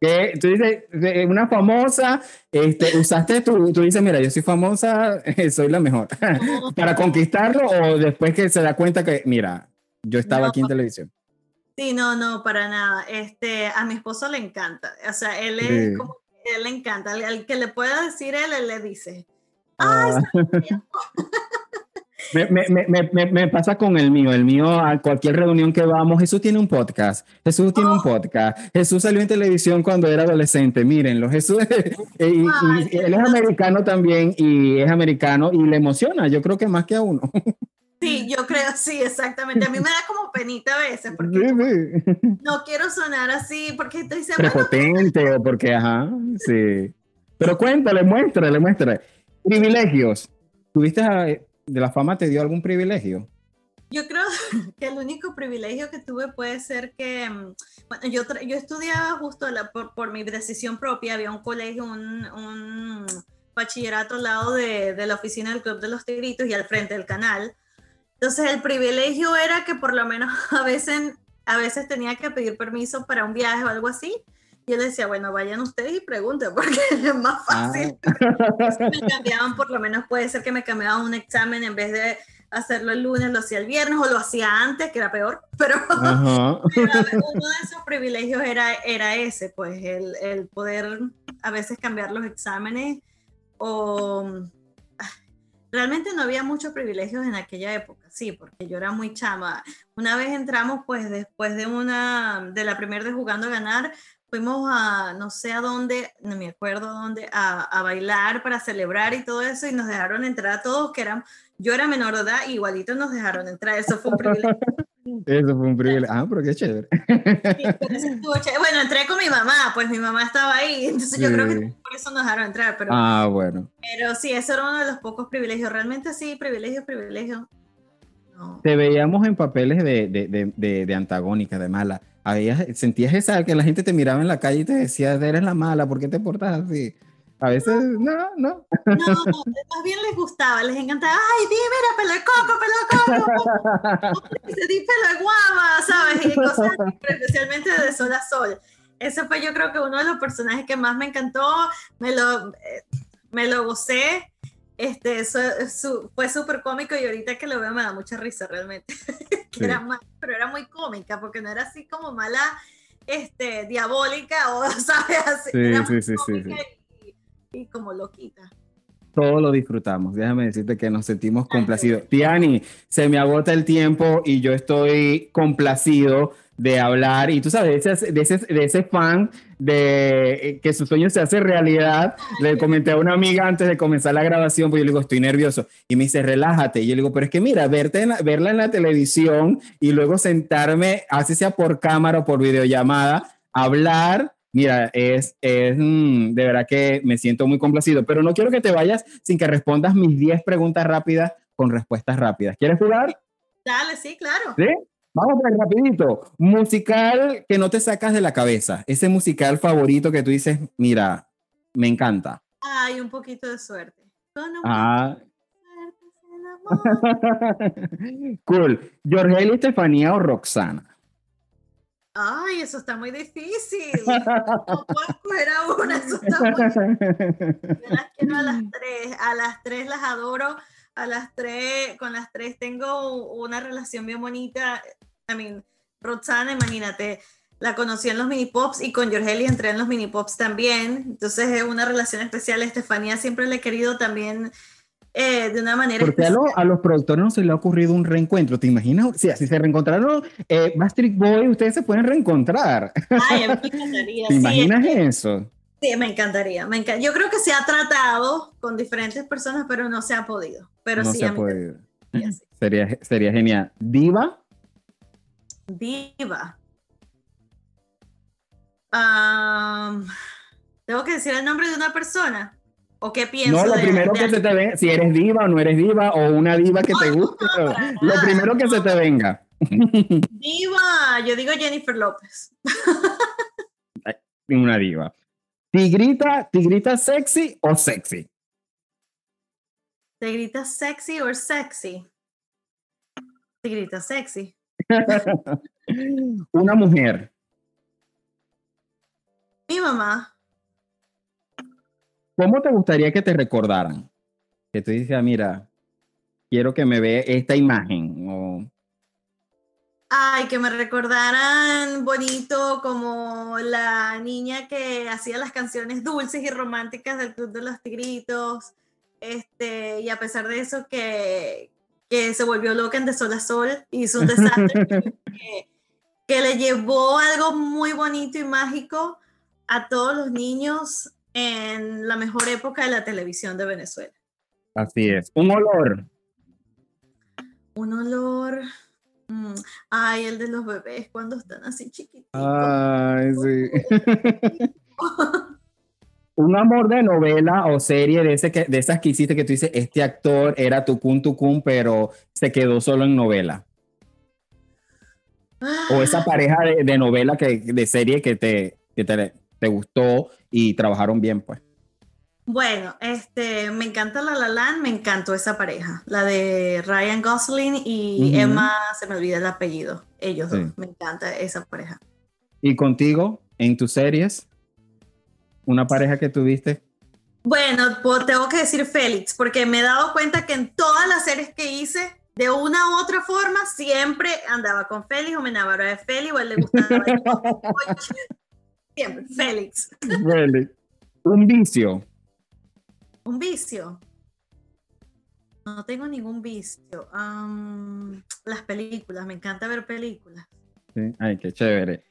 Que tú dices, una famosa, este, usaste tú, tú dices, mira, yo soy famosa, soy la mejor, para conquistarlo o después que se da cuenta que, mira, yo estaba no. aquí en televisión. Sí, no, no, para nada. Este, a mi esposo le encanta. O sea, él es sí. como él le encanta. Al, al, que le pueda decir él, él le dice. ¡Ay! Ah. me, me, me, me, me, pasa con el mío. El mío, a cualquier reunión que vamos, Jesús tiene un podcast. Jesús tiene un podcast. Jesús salió en televisión cuando era adolescente. Mírenlo. Jesús, y, y, Ay, y él es americano también y es americano y le emociona. Yo creo que más que a uno. Sí, yo creo, sí, exactamente. A mí me da como penita a veces, porque sí, sí. no quiero sonar así, porque te dice, Prepotente bueno, o porque, ajá, sí. Pero cuéntale, muéstrale, muéstrale. Privilegios. ¿Tuviste de la fama te dio algún privilegio? Yo creo que el único privilegio que tuve puede ser que, mm, bueno, yo, yo estudiaba justo la, por, por, mi decisión propia, había un colegio, un, un bachillerato al lado de, de, la oficina del Club de los Tigritos y al frente del canal. Entonces el privilegio era que por lo menos a veces, a veces tenía que pedir permiso para un viaje o algo así. Yo le decía, bueno, vayan ustedes y pregunten, porque es más fácil. me cambiaban, por lo menos puede ser que me cambiaban un examen en vez de hacerlo el lunes, lo hacía el viernes o lo hacía antes, que era peor, pero, uno de esos privilegios era, era ese, pues el, el poder a veces cambiar los exámenes o realmente no había muchos privilegios en aquella época, sí, porque yo era muy chama. Una vez entramos, pues después de una, de la primera de jugando a ganar, fuimos a no sé a dónde, no me acuerdo dónde, a, a, bailar para celebrar y todo eso, y nos dejaron entrar a todos, que eran, yo era menor de edad, igualito nos dejaron entrar, eso fue un privilegio. Eso fue un privilegio. Ah, pero qué chévere. Bueno, entré con mi mamá, pues mi mamá estaba ahí, entonces yo creo que por eso nos dejaron entrar. Pero, ah, bueno. Pero sí, eso era uno de los pocos privilegios. Realmente sí, privilegio, Te veíamos en papeles de, de, de, de antagónica, de mala. Habías, sentías esa que la gente te miraba en la calle y te decía, eres la mala, ¿por qué te portas así? A veces, no, no. No, más bien les gustaba, les encantaba. Ay, di, mira, pelo coco, pelo coco. di pelo guava, ¿sabes? Y cosas especialmente de sol a sol. Ese fue yo creo que uno de los personajes que más me encantó. Me lo, eh, me lo gocé. Este, eso, su, fue súper cómico y ahorita que lo veo me da mucha risa realmente. sí. era mal, pero era muy cómica porque no era así como mala, este, diabólica o, ¿sabes? Así, sí, era sí, sí, sí, sí y como loquita. Todo lo disfrutamos. Déjame decirte que nos sentimos complacidos. Tiani, se me agota el tiempo y yo estoy complacido de hablar. Y tú sabes, de ese, de ese, de ese fan de eh, que su sueño se hace realidad. Le comenté a una amiga antes de comenzar la grabación, porque yo le digo, estoy nervioso. Y me dice, relájate. Y yo le digo, pero es que mira, verte en, verla en la televisión y luego sentarme, así sea por cámara o por videollamada, hablar Mira, es, es mm, de verdad que me siento muy complacido, pero no quiero que te vayas sin que respondas mis 10 preguntas rápidas con respuestas rápidas. ¿Quieres jugar? Dale, sí, claro. ¿Sí? Vamos a ver rapidito. Musical que no te sacas de la cabeza. Ese musical favorito que tú dices, mira, me encanta. Hay un poquito de suerte. ah. cool. Estefanía o Roxana. Ay, eso está muy difícil. No puedo escoger a una, eso está muy Yo las quiero a las tres. A las tres las adoro. A las tres, con las tres tengo una relación bien bonita. I mean, Roxana, imagínate, la conocí en los mini pops y con Jorgeli entré en los mini pops también. Entonces es una relación especial. Estefanía siempre le he querido también eh, de una manera. Porque a, lo, a, los productores no se le ha ocurrido un reencuentro. ¿Te imaginas? Si así se reencontraron eh, Bastric Boy, ustedes se pueden reencontrar. Ay, me encantaría. ¿Te imaginas eso? Sí, me encantaría, me Yo creo que se ha tratado con diferentes personas, pero no se ha podido. Pero no sí, se ha podido. Sería, sería genial. ¿Diva? Diva. Um, ¿Tengo que decir el nombre de una persona? ¿O qué piensas? No, lo de, primero de que se te venga, si eres diva o no eres diva, o una diva que te guste, no, no, lo primero que se te venga. Diva, yo digo Jennifer López. una diva. ¿Tigrita, tigrita sexy o sexy? ¿Tigrita sexy o sexy? Tigrita sexy. una mujer. Mi mamá. ¿Cómo te gustaría que te recordaran? Que tú dices, mira, quiero que me vea esta imagen. Ay, que me recordaran bonito como la niña que hacía las canciones dulces y románticas del Club de los Tigritos. Este, y a pesar de eso, que, que se volvió loca en De Sol a Sol, hizo un desastre que, que le llevó algo muy bonito y mágico a todos los niños en la mejor época de la televisión de Venezuela. Así es. Un olor. Un olor. Mm, ay, el de los bebés cuando están así chiquitos. Ay, sí. Un amor de novela o serie de, ese que, de esas que hiciste que tú dices, este actor era tucum tucum, pero se quedó solo en novela. O esa pareja de, de novela, que, de serie que te, que te, te gustó y trabajaron bien, pues. Bueno, este, me encanta La La Land, me encantó esa pareja, la de Ryan Gosling y. Emma, se me olvida el apellido, ellos Sí. dos, me encanta esa pareja. ¿Y contigo, en tus series? ¿Una pareja que tuviste? Bueno, pues tengo que decir Félix, porque me he dado cuenta que en todas las series que hice, de una u otra forma, siempre andaba con Félix o me enamoraba de Félix o él le gustaba. siempre, Félix. Really? Un vicio. Un vicio. No tengo ningún vicio. Las películas, me encanta ver películas. Sí, Ay, qué chévere.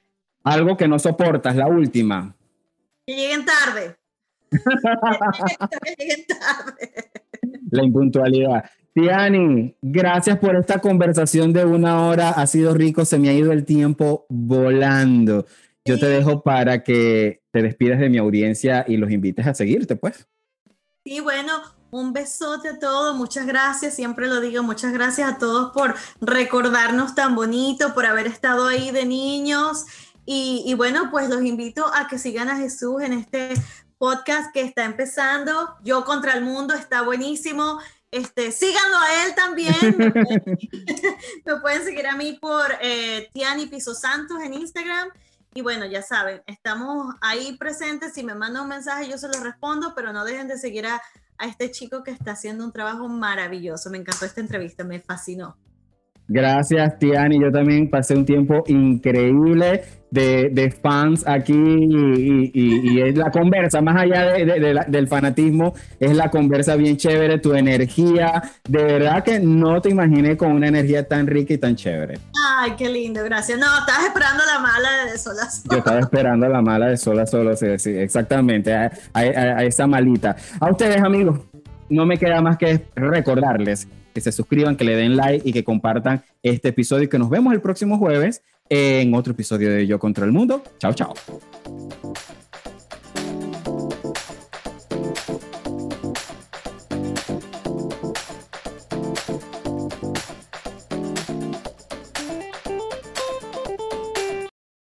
Algo que no soportas, la última. Que lleguen tarde. que lleguen tarde. La impuntualidad. Tiani, gracias por esta conversación de una hora. Ha sido rico, se me ha ido el tiempo volando. Yo te dejo para que te despidas de mi audiencia y los invites a seguirte, pues. Sí, bueno, un besote a todos, muchas gracias, siempre lo digo, muchas gracias a todos por recordarnos tan bonito, por haber estado ahí de niños. Y, y bueno, pues los invito a que sigan a Jesús en este podcast que está empezando. Yo contra el mundo está buenísimo. Este, síganlo a él también. Me pueden, me pueden seguir a mí por eh, Tiani Piso Santos en Instagram. Y bueno, ya saben, estamos ahí presentes. Si me mandan un mensaje, yo se lo respondo, pero no dejen de seguir a, a este chico que está haciendo un trabajo maravilloso. Me encantó esta entrevista, me fascinó. Gracias, Tiani. Yo también pasé un tiempo increíble de, de fans aquí y, y- y es la conversa, más allá de- de- de la- del fanatismo, es la conversa bien chévere, tu energía. De verdad que no te imaginé con una energía tan rica y tan chévere. Ay, qué lindo, gracias. No, estabas esperando la mala de Sol a Sol. Yo estaba esperando a la mala de sola solo, sí, sí, exactamente, a, a- a- a esa malita. A ustedes, amigos, no me queda más que recordarles que se suscriban, que le den like y que compartan este episodio y que nos vemos el próximo jueves en otro episodio de Yo contra el Mundo. Chao, chao.